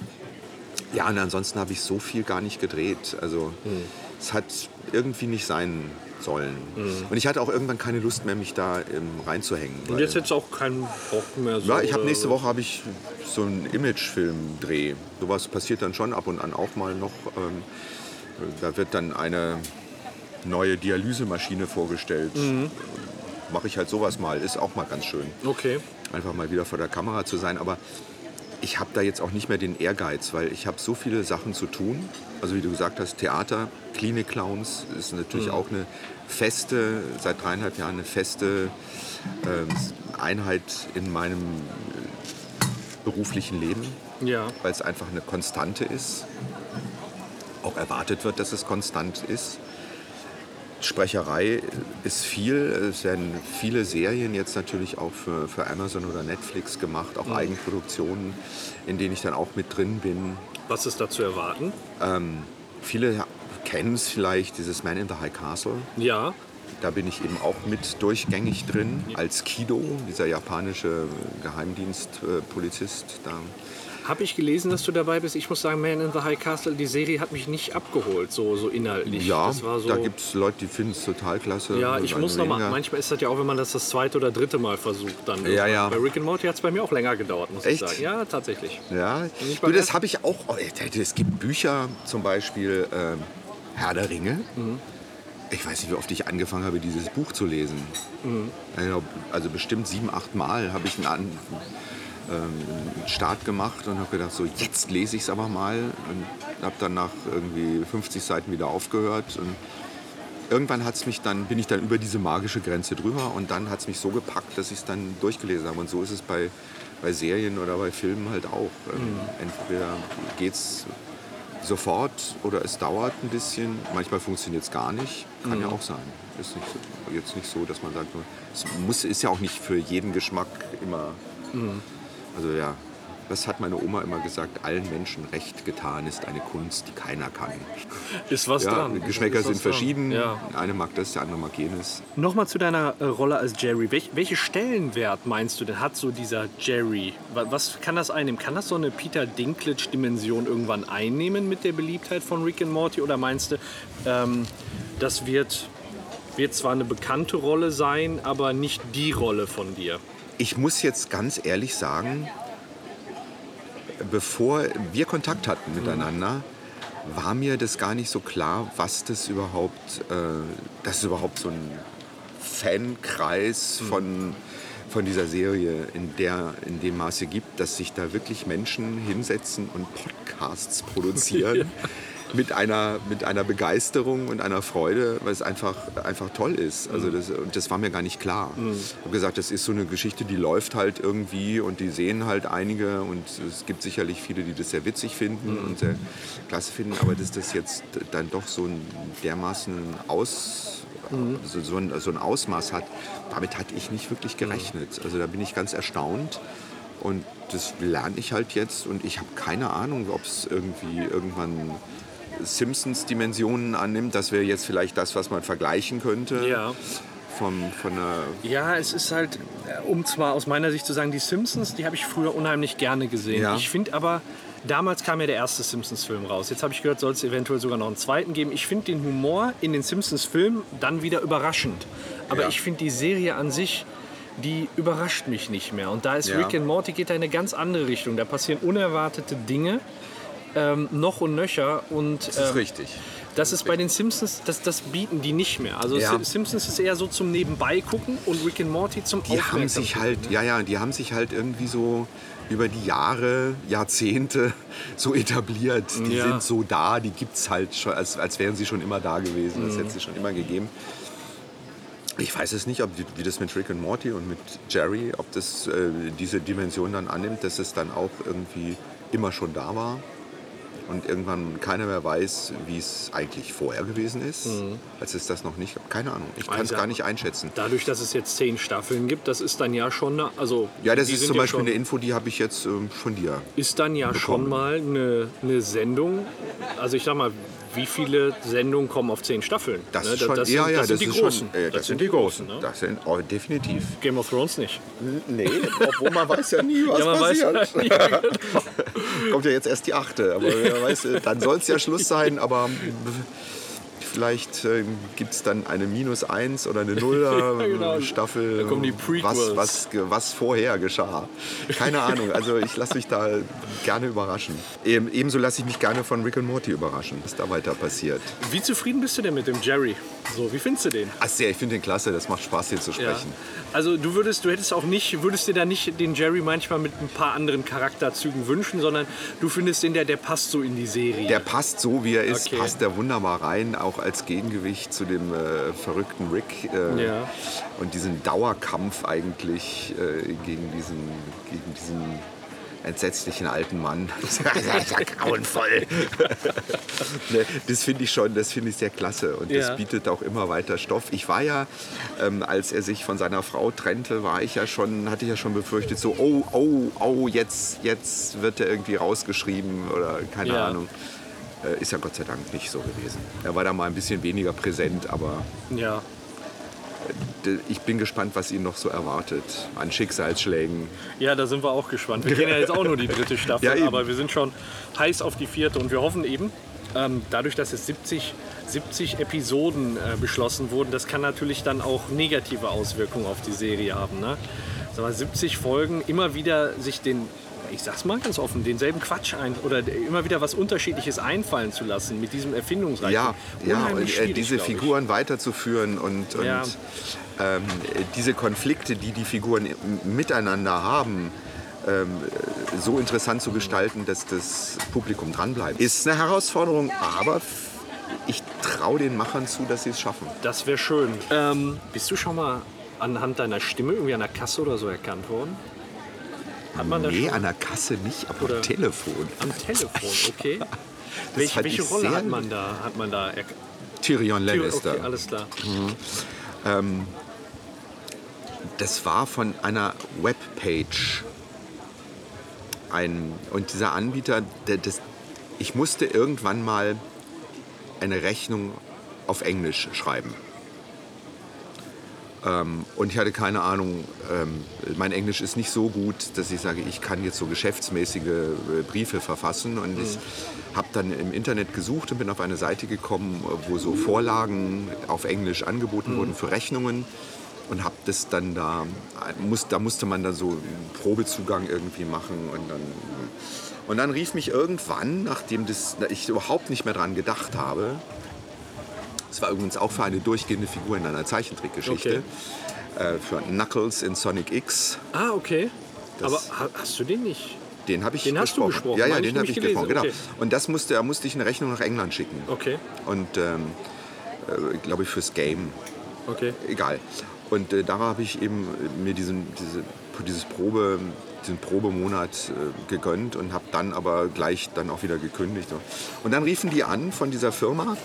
Ja, und ansonsten habe ich so viel gar nicht gedreht. Also Hm. es hat irgendwie nicht sein, sollen. Und ich hatte auch irgendwann keine Lust mehr, mich da ähm, reinzuhängen. Und jetzt du auch keinen Bock mehr so. ja, ich habe nächste. Woche habe ich so einen Imagefilm-Dreh. Sowas passiert dann schon ab und an auch mal noch. Ähm, da wird dann eine neue Dialysemaschine vorgestellt. Mhm. Mache ich halt sowas mal, ist auch mal ganz schön. Okay. Einfach mal wieder vor der Kamera zu sein. Aber ich habe da jetzt auch nicht mehr den Ehrgeiz, weil ich habe so viele Sachen zu tun. Also wie du gesagt hast, Theater, Klinik-Clowns ist natürlich Mhm. auch eine feste, seit dreieinhalb Jahren eine feste ähm, Einheit in meinem äh, beruflichen Leben, Ja. weil es einfach eine Konstante ist. Auch erwartet wird, dass es konstant ist. Sprecherei ist viel. Es werden viele Serien jetzt natürlich auch für, für Amazon oder Netflix gemacht, auch Eigenproduktionen, in denen ich dann auch mit drin bin. Was ist da zu erwarten? Viele kennen es vielleicht, dieses Man in the High Castle. Ja. Da bin ich eben auch mit durchgängig drin, als Kido, dieser japanische Geheimdienstpolizist. Da Habe ich gelesen, dass du dabei bist? Ich muss sagen, Man in the High Castle, die Serie hat mich nicht abgeholt, so, so inhaltlich. ja, so, da gibt es Leute, die finden es total klasse. Ja, ich muss noch mal. weniger. Manchmal ist das ja auch, wenn man das das zweite oder dritte Mal versucht, dann. Ja, ja. Bei Rick and Morty hat es bei mir auch länger gedauert, muss Echt? ich sagen. Ja, tatsächlich. Ja, du, das habe ich auch. oh, Es gibt Bücher, zum Beispiel ähm, Herr der Ringe. Mhm. Ich weiß nicht, wie oft ich angefangen habe, dieses Buch zu lesen. Mhm. Glaub, Also bestimmt sieben, acht Mal habe ich einen, An ähm, einen Start gemacht und habe gedacht, so jetzt lese ich es aber mal. Und habe dann nach irgendwie 50 Seiten wieder aufgehört. Und irgendwann hat's mich dann, bin ich dann über diese magische Grenze drüber und dann hat es mich so gepackt, dass ich es dann durchgelesen habe. Und so ist es bei, bei Serien oder bei Filmen halt auch. Ähm, Entweder geht es sofort oder es dauert ein bisschen. Manchmal funktioniert es gar nicht. Kann ja auch sein. Ist nicht so, jetzt nicht so, dass man sagt, es muss, ist ja auch nicht für jeden Geschmack immer. Also ja, das hat meine Oma immer gesagt, allen Menschen recht getan ist eine Kunst, die keiner kann. Ist was Ja, dran. Geschmäcker was sind verschieden. Ja. Eine mag das, der andere mag jenes. Nochmal zu deiner äh, Rolle als Jerry. Welch, welche Stellenwert meinst du denn hat so dieser Jerry? Wa- Was kann das einnehmen? Kann das so eine Peter Dinklage-Dimension irgendwann einnehmen mit der Beliebtheit von Rick and Morty? Oder meinst du, ähm, das wird, wird zwar eine bekannte Rolle sein, aber nicht die Rolle von dir? Ich muss jetzt ganz ehrlich sagen, bevor wir Kontakt hatten miteinander, war mir das gar nicht so klar, was das überhaupt, äh, dass es überhaupt so ein Fankreis von, von dieser Serie in, der, in dem Maße gibt, dass sich da wirklich Menschen hinsetzen und Podcasts produzieren. Mit einer, mit einer Begeisterung und einer Freude, weil es einfach, einfach toll ist. Also das, und das war mir gar nicht klar. Ich habe gesagt, das ist so eine Geschichte, die läuft halt irgendwie und die sehen halt einige und es gibt sicherlich viele, die das sehr witzig finden und sehr klasse finden, aber dass das jetzt dann doch so ein dermaßen aus, so, so, ein, so ein Ausmaß hat, damit hatte ich nicht wirklich gerechnet. Also da bin ich ganz erstaunt. Und das lerne ich halt jetzt und ich habe keine Ahnung, ob es irgendwie irgendwann Simpsons-Dimensionen annimmt. Das wäre jetzt vielleicht das, was man vergleichen könnte. Ja. Von einer Ja, es ist halt, äh, um zwar aus meiner Sicht zu sagen, die Simpsons, die habe ich früher unheimlich gerne gesehen. Ja. Ich finde aber, damals kam ja der erste Simpsons-Film raus. Jetzt habe ich gehört, soll es eventuell sogar noch einen zweiten geben. Ich finde den Humor in den Simpsons-Filmen dann wieder überraschend. Aber Ja. ich finde die Serie an sich, die überrascht mich nicht mehr. Und da ist Ja. Rick and Morty geht da in eine ganz andere Richtung. Da passieren unerwartete Dinge. Ähm, noch und nöcher und das ist ähm, richtig. das ist bei den Simpsons, das, das bieten die nicht mehr. Also Ja. Si- Simpsons ist eher so zum Nebenbei gucken und Rick and Morty zum Die haben sich halt, ja, ja, die haben sich halt irgendwie so über die Jahre, Jahrzehnte so etabliert. Die Ja. sind so da, die gibt es halt schon, als, als wären sie schon immer da gewesen. Mhm. Das hätte es schon immer gegeben. Ich weiß es nicht, ob wie das mit Rick und Morty und mit Jerry, ob das äh, diese Dimension dann annimmt, dass es dann auch irgendwie immer schon da war und irgendwann keiner mehr weiß, wie es eigentlich vorher gewesen ist, als es das noch nicht gab. Keine Ahnung, ich kann es gar nicht einschätzen. Dadurch, dass es jetzt zehn Staffeln gibt, das ist dann ja schon, eine- also Ja, das ist zum ja Beispiel schon, eine Info, die habe ich jetzt ähm, von dir. ist dann ja schon bekommen. mal eine, eine Sendung. Also ich sag mal, wie viele Sendungen kommen auf zehn Staffeln? Das Ne, ist schon, das ja, sind, ja, das sind die großen. Schon, äh, das, sind die großen. ne? Das sind oh, definitiv. Game of Thrones nicht. Nee, obwohl man weiß ja nie, was Ja, passiert. ja, ja, genau. Kommt ja jetzt erst die achte, aber wer weiß, äh, dann soll es ja Schluss sein. Aber vielleicht äh, gibt es dann eine Minus 1 oder eine Nuller Ja, genau. Staffel, was, was, was vorher geschah. Keine Ahnung, also ich lasse mich da gerne überraschen. Eben, ebenso lasse ich mich gerne von Rick und Morty überraschen, was da weiter passiert. Wie zufrieden bist du denn mit dem Jerry? So, wie findest du den? Ach sehr, ich finde den klasse, das macht Spaß hier zu Ja. sprechen. Also du würdest, du hättest auch nicht, würdest dir da nicht den Jerry manchmal mit ein paar anderen Charakterzügen wünschen, sondern du findest den, der, der passt so in die Serie. Der passt so, wie er ist, Okay. passt der wunderbar rein, auch als Gegengewicht zu dem äh, verrückten Rick. Äh, Ja. Und diesen Dauerkampf eigentlich äh, gegen, diesen, gegen diesen entsetzlichen alten Mann. Das ist ja grauenvoll. ne, das finde ich schon, das finde ich sehr klasse und Ja. das bietet auch immer weiter Stoff. Ich war ja, ähm, als er sich von seiner Frau trennte, war ich ja schon, hatte ich ja schon befürchtet, so, oh, oh, oh, jetzt, jetzt wird er irgendwie rausgeschrieben oder keine Ja. Ahnung. Äh, ist ja Gott sei Dank nicht so gewesen. Er war da mal ein bisschen weniger präsent, aber ja. d- ich bin gespannt, was ihn noch so erwartet an Schicksalsschlägen. ja, da sind wir auch gespannt. Wir kennen ja jetzt auch nur die dritte Staffel, Ja, aber wir sind schon heiß auf die vierte und wir hoffen eben, ähm, dadurch, dass jetzt 70, 70 Episoden äh, beschlossen wurden, das kann natürlich dann auch negative Auswirkungen auf die Serie haben. Ne? Sag mal, 70 Folgen, immer wieder sich den, ich sag's mal ganz offen, denselben Quatsch ein oder immer wieder was Unterschiedliches einfallen zu lassen mit diesem Erfindungsreichtum. Ja, ja und äh, diese. Figuren weiterzuführen und, und Ja. ähm, diese Konflikte, die die Figuren miteinander haben, ähm, so interessant zu gestalten, dass das Publikum dranbleibt. Ist eine Herausforderung, aber ich traue den Machern zu, dass sie es schaffen. Das wäre schön. Ähm, bist du schon mal anhand deiner Stimme irgendwie an der Kasse oder so erkannt worden? Hat man das Nee, schon? an der Kasse nicht, aber Oder- am Telefon. Am Telefon, okay. Welche, welche Rolle hat man da? Hat man da Tyrion Lannister. Okay, alles klar. Das war von einer Webpage. Ein, und dieser Anbieter, der, das, ich musste irgendwann mal eine Rechnung auf Englisch schreiben. Ähm, und ich hatte keine Ahnung, ähm, mein Englisch ist nicht so gut, dass ich sage, ich kann jetzt so geschäftsmäßige äh, Briefe verfassen. Und ich habe dann im Internet gesucht und bin auf eine Seite gekommen, wo so Vorlagen auf Englisch angeboten wurden für Rechnungen. Und habe das dann da, muss, da musste man dann so einen Probezugang irgendwie machen. Und dann, und dann rief mich irgendwann, nachdem das, ich überhaupt nicht mehr dran gedacht habe, es war übrigens auch für eine durchgehende Figur in einer Zeichentrickgeschichte. Äh, für Knuckles in Sonic X. Ah, okay. Das- Aber ha- hast du den nicht? Den habe ich Den hast du gesprochen. gesprochen, Ja, ja, meine den habe ich gesprochen. Genau. gelesen, Und das musste, da musste ich eine Rechnung nach England schicken. Okay, Und ähm, äh, glaube ich fürs Game. okay. Egal. Und äh, da habe ich eben mir diesen, diese, dieses Probe, diesen Probemonat äh, gegönnt und habe dann aber gleich dann auch wieder gekündigt. Und dann riefen die an von dieser Firma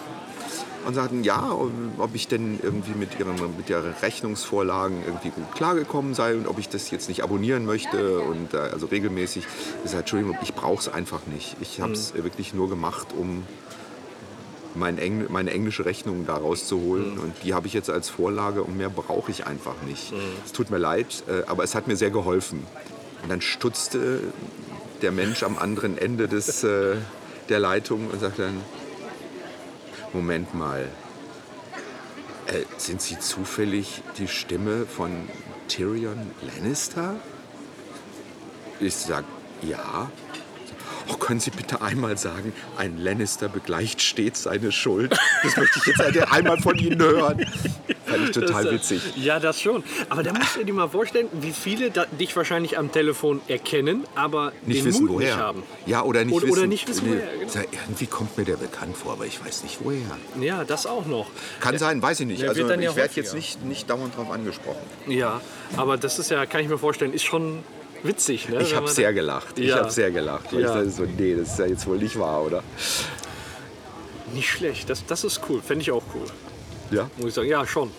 und sagten, ja, ob ich denn irgendwie mit ihren, mit ihren Rechnungsvorlagen irgendwie gut klargekommen sei und ob ich das jetzt nicht abonnieren möchte und äh, also regelmäßig. Ich sage, Entschuldigung, ich brauche es einfach nicht. Ich habe es wirklich nur gemacht, um mein Engl meine englische Rechnung da rauszuholen. Und die habe ich jetzt als Vorlage und mehr brauche ich einfach nicht. Es tut mir leid, äh, aber es hat mir sehr geholfen. Und dann stutzte der Mensch am anderen Ende des, äh, der Leitung und sagte dann, Moment mal, äh, sind Sie zufällig die Stimme von Tyrion Lannister? Ich sage, ja. Oh, können Sie bitte einmal sagen, ein Lannister begleicht stets seine Schuld? Das möchte ich jetzt einmal von Ihnen hören. Fand ich total äh, witzig. Ja, das schon. Aber da musst du dir mal vorstellen, wie viele dich wahrscheinlich am Telefon erkennen, aber Nicht den wissen, Mut woher. nicht haben. Ja, oder nicht Oder- wissen. oder nicht wissen, woher, genau. Irgendwie kommt mir der bekannt vor, aber ich weiß nicht, woher. Ja, das auch noch. Kann sein, weiß ich nicht. der Also wird dann ja ich werde jetzt nicht, nicht dauernd darauf angesprochen. Ja, aber das ist ja, kann ich mir vorstellen, ist schon witzig. Ne? Ich habe sehr gelacht. Ich Ja. habe sehr gelacht. Weil Ja. ich dachte so, nee, das ist ja jetzt wohl nicht wahr, oder? Nicht schlecht, das, das ist cool. Fände ich auch cool. Ja. Muss ich sagen, ja, schon.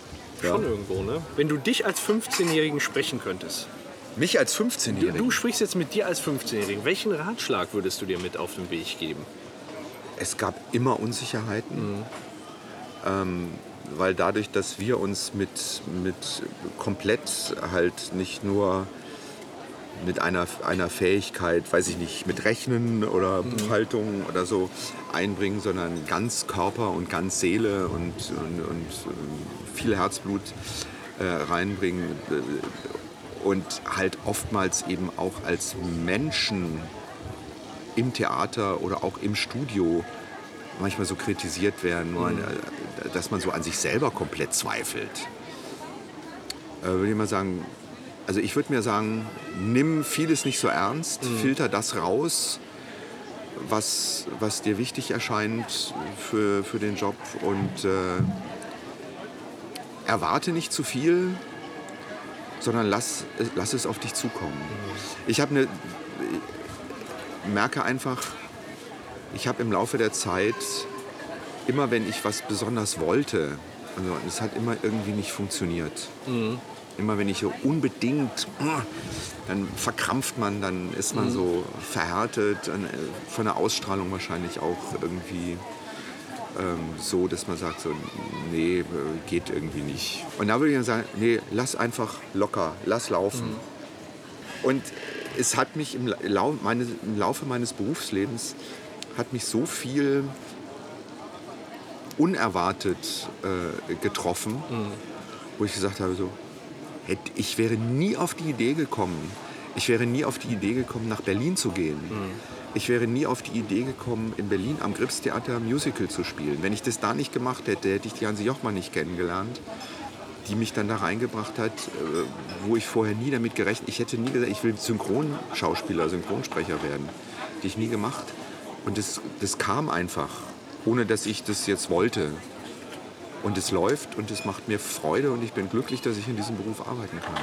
Ja. Schon irgendwo, ne? Wenn du dich als 15-Jährigen sprechen könntest. Mich als Du, 15-Jährigen. du sprichst jetzt mit dir als 15-Jährigen. Welchen Ratschlag würdest du dir mit auf den Weg geben? Es gab immer Unsicherheiten, ähm, weil dadurch, dass wir uns mit, mit komplett halt nicht nur mit einer, einer Fähigkeit, weiß ich nicht, mit Rechnen oder Mhm. Buchhaltung oder so einbringen, sondern ganz Körper und ganz Seele und, und, und äh, viel Herzblut äh, reinbringen und halt oftmals eben auch als Menschen im Theater oder auch im Studio manchmal so kritisiert werden, Mhm. äh, dass man so an sich selber komplett zweifelt. Äh, würde ich mal sagen, also ich würde mir sagen, nimm vieles nicht so ernst, filter das raus, was, was dir wichtig erscheint für, für den Job und äh, erwarte nicht zu viel, sondern lass, lass es auf dich zukommen. Ich habe eine, merke einfach, ich habe im Laufe der Zeit, immer wenn ich was besonders wollte, also es hat immer irgendwie nicht funktioniert. Immer wenn ich so unbedingt, dann verkrampft man, dann ist man so verhärtet, äh, von der Ausstrahlung wahrscheinlich auch irgendwie ähm, so, dass man sagt so, nee, äh, geht irgendwie nicht. Und da würde ich dann sagen, nee, lass einfach locker, lass laufen. Und es hat mich im, Lau meine, im Laufe meines Berufslebens hat mich so viel unerwartet äh, getroffen, wo ich gesagt habe, so, ich wäre nie auf die Idee gekommen, ich wäre nie auf die Idee gekommen, nach Berlin zu gehen. Ich wäre nie auf die Idee gekommen, in Berlin am Gripstheater Musical zu spielen. Wenn ich das da nicht gemacht hätte, hätte ich die Hansi Jochmann nicht kennengelernt, die mich dann da reingebracht hat, äh, wo ich vorher nie damit gerechnet Ich hätte nie gesagt, ich will Synchronschauspieler, Synchronsprecher werden. Die ich nie gemacht. Und das, das kam einfach, ohne dass ich das jetzt wollte. Und es läuft und es macht mir Freude und ich bin glücklich, dass ich in diesem Beruf arbeiten kann.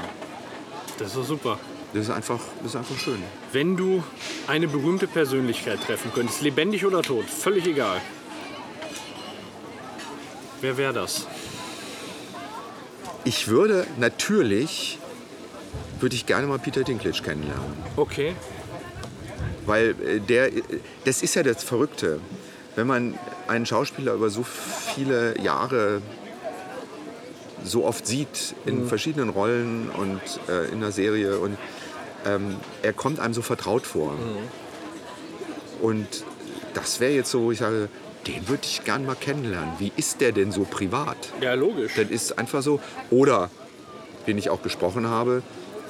Das ist super. Das ist einfach, das ist einfach schön. Wenn du eine berühmte Persönlichkeit treffen könntest, lebendig oder tot, völlig egal. Wer wäre das? Ich würde natürlich, würde ich gerne mal Peter Dinklage kennenlernen. Okay. Weil äh, der, äh, das ist ja das Verrückte. Wenn man einen Schauspieler über so viele Jahre so oft sieht, in verschiedenen Rollen und äh, in der Serie, und ähm, er kommt einem so vertraut vor. Und das wäre jetzt so, wo ich sage, den würde ich gern mal kennenlernen. Wie ist der denn so privat? Ja, logisch. Das ist einfach so. Oder, den ich auch gesprochen habe,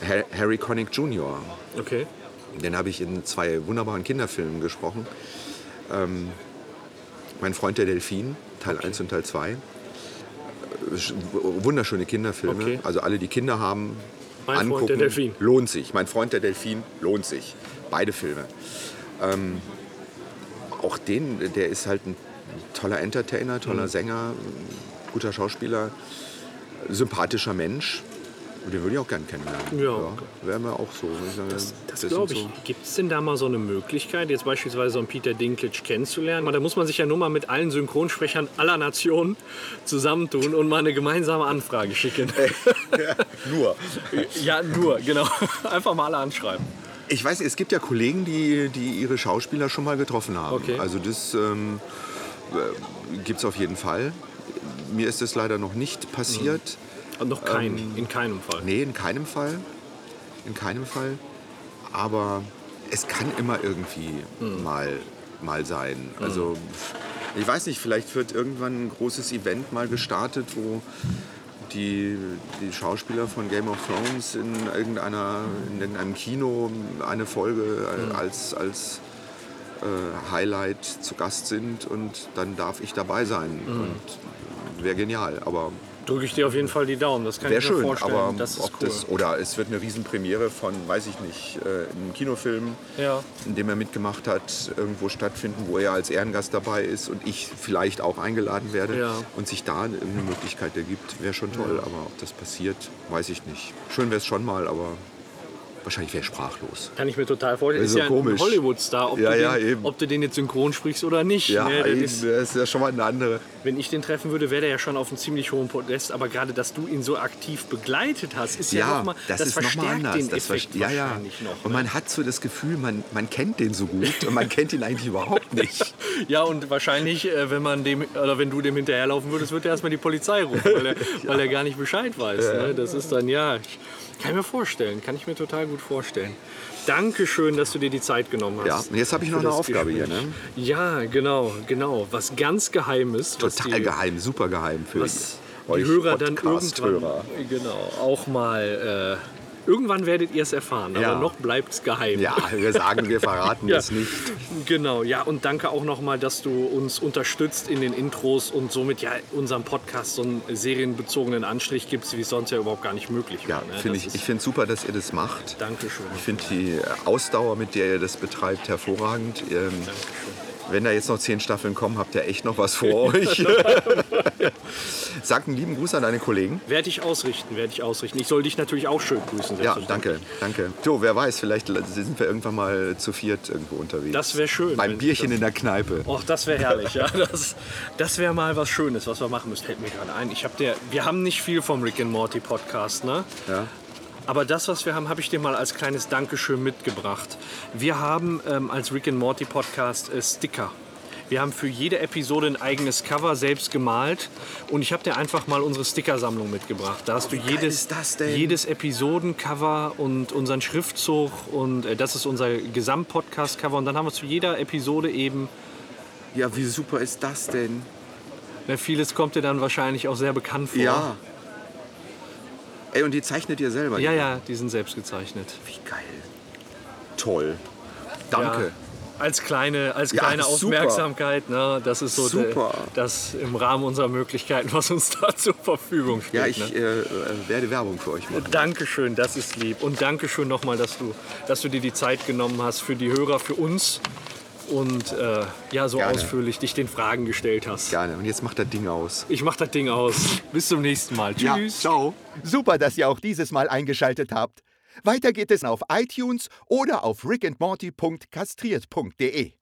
Ha- Harry Connick Jr. Okay. Den habe ich in zwei wunderbaren Kinderfilmen gesprochen. Ähm, mein Freund der Delfin, Teil 1 und Teil 2. Äh, sch- Wunderschöne Kinderfilme. Okay. Also alle, die Kinder haben, Mein Freund angucken. der Delfin. Lohnt sich. Mein Freund der Delfin lohnt sich. Beide Filme. Ähm, auch den, der ist halt ein toller Entertainer, Mhm. toller Sänger, guter Schauspieler, sympathischer Mensch. Und den würde ich auch gern kennenlernen. Ja. Wäre mir auch so. sagen, Das sind glaube ich. so- Gibt es denn da mal so eine Möglichkeit, jetzt beispielsweise so einen Peter Dinklage kennenzulernen? Da muss man sich ja nur mal mit allen Synchronsprechern aller Nationen zusammentun und mal eine gemeinsame Anfrage schicken. Nur. ja, nur, genau. Einfach mal alle anschreiben. Ich weiß, es gibt ja Kollegen, die, die ihre Schauspieler schon mal getroffen haben. Okay. Also das ähm, gibt es auf jeden Fall. Mir ist das leider noch nicht passiert. Und noch kein, Ähm, in keinem Fall. Nee, in keinem Fall. In keinem Fall. Aber es kann immer irgendwie mal, mal sein. Also ich weiß nicht, vielleicht wird irgendwann ein großes Event mal gestartet, wo die, die Schauspieler von Game of Thrones in, irgendeiner, in irgendeinem Kino eine Folge äh, als, als äh, Highlight zu Gast sind und dann darf ich dabei sein. Und wäre genial. Aber Drücke ich dir auf jeden Fall die Daumen. Das kann ich mir schön, vorstellen. aber das ist cool. das, oder es wird eine Riesenpremiere von, weiß ich nicht, äh, einem Kinofilm, ja. in dem er mitgemacht hat, irgendwo stattfinden, wo er als Ehrengast dabei ist und ich vielleicht auch eingeladen werde Ja. und sich da eine Möglichkeit ergibt, wäre schon toll. Aber ob das passiert, weiß ich nicht. Schön wäre es schon mal, aber wahrscheinlich wäre ich sprachlos. Kann ich mir total vorstellen. Das Ist ist ja so ein komisch. Hollywood-Star, ob, Ja, du ja, ob du den jetzt synchron sprichst oder nicht. Ja, ne? das eben, ist, das ist ja schon mal eine andere. wenn ich den treffen würde, wäre der ja schon auf einem ziemlich hohen Podest. Aber gerade, dass du ihn so aktiv begleitet hast, ist ja, Ja, noch mal, das, das ist noch mal anders. den Das Effekt ja, ja. wahrscheinlich noch. Und ne? man hat so das Gefühl, man, man kennt den so gut und man kennt ihn eigentlich überhaupt nicht. Ja, und wahrscheinlich, äh, wenn man dem oder wenn du dem hinterherlaufen würdest, wird er erstmal die Polizei rufen, weil er, weil er gar nicht Bescheid weiß. Ne? Das ist dann, ja, ich, kann ich mir vorstellen, kann ich mir total gut vorstellen. Dankeschön, dass du dir die Zeit genommen hast. Ja, jetzt habe ich noch eine Aufgabe hier. Gespräch. Ne? Ja, genau, genau. Was ganz Geheimes. was Total die, geheim, super geheim für Was die Hörer dann irgendwann Podcast-Hörer. genau, auch mal... Irgendwann werdet ihr es erfahren, aber Ja. noch bleibt es geheim. Ja, wir sagen, wir verraten Ja. es nicht. Genau, ja, und danke auch nochmal, dass du uns unterstützt in den Intros und somit ja unserem Podcast so einen serienbezogenen Anstrich gibst, wie es sonst ja überhaupt gar nicht möglich Ja, wäre. ne? finde Das ich, ich finde super, dass ihr das macht. Dankeschön. Ich finde die Ausdauer, mit der ihr das betreibt, hervorragend. Ähm, wenn da jetzt noch zehn Staffeln kommen, habt ihr echt noch was vor euch. Sag einen lieben Gruß an deine Kollegen. Werde ich ausrichten, werde ich ausrichten. Ich soll dich natürlich auch schön grüßen. Ja, danke, danke. Jo, wer weiß, vielleicht sind wir irgendwann mal zu viert irgendwo unterwegs. Das wäre schön. Beim Bierchen in der Kneipe. Och, das wäre herrlich, ja. Das, das wäre mal was Schönes, was wir machen müssten. Fällt mir gerade ein. Ich hab der, wir haben nicht viel vom Rick and Morty Podcast, ne? Ja. Aber das, was wir haben, habe ich dir mal als kleines Dankeschön mitgebracht. Wir haben ähm, als Rick and Morty Podcast äh, Sticker. Wir haben für jede Episode ein eigenes Cover selbst gemalt und ich habe dir einfach mal unsere Stickersammlung mitgebracht. Da hast du jedes, jedes Episodencover und unseren Schriftzug und äh, das ist unser Gesamtpodcast-Cover und dann haben wir zu jeder Episode eben, Ja, wie super ist das denn? na, vieles kommt dir dann wahrscheinlich auch sehr bekannt vor. Ja. Ey, und die zeichnet ihr selber? Ja, ja, die sind selbst gezeichnet. Wie geil. Toll. Danke. Ja, als kleine, als Ja, kleine super. Aufmerksamkeit, ne? das ist so. Der, das im Rahmen unserer Möglichkeiten, was uns da zur Verfügung steht. Ja, ich ne? äh, werde Werbung für euch machen. Dankeschön, das ist lieb. Und Dankeschön nochmal, dass du, dass du dir die Zeit genommen hast für die Hörer, für uns und äh, ja, so Gerne. ausführlich dich den Fragen gestellt hast. Gerne. Und jetzt macht das Ding aus. Ich mach das Ding aus. Bis zum nächsten Mal. Tschüss. ciao. Super, dass ihr auch dieses Mal eingeschaltet habt. Weiter geht es auf iTunes oder auf rickandmorty.kastriert.de.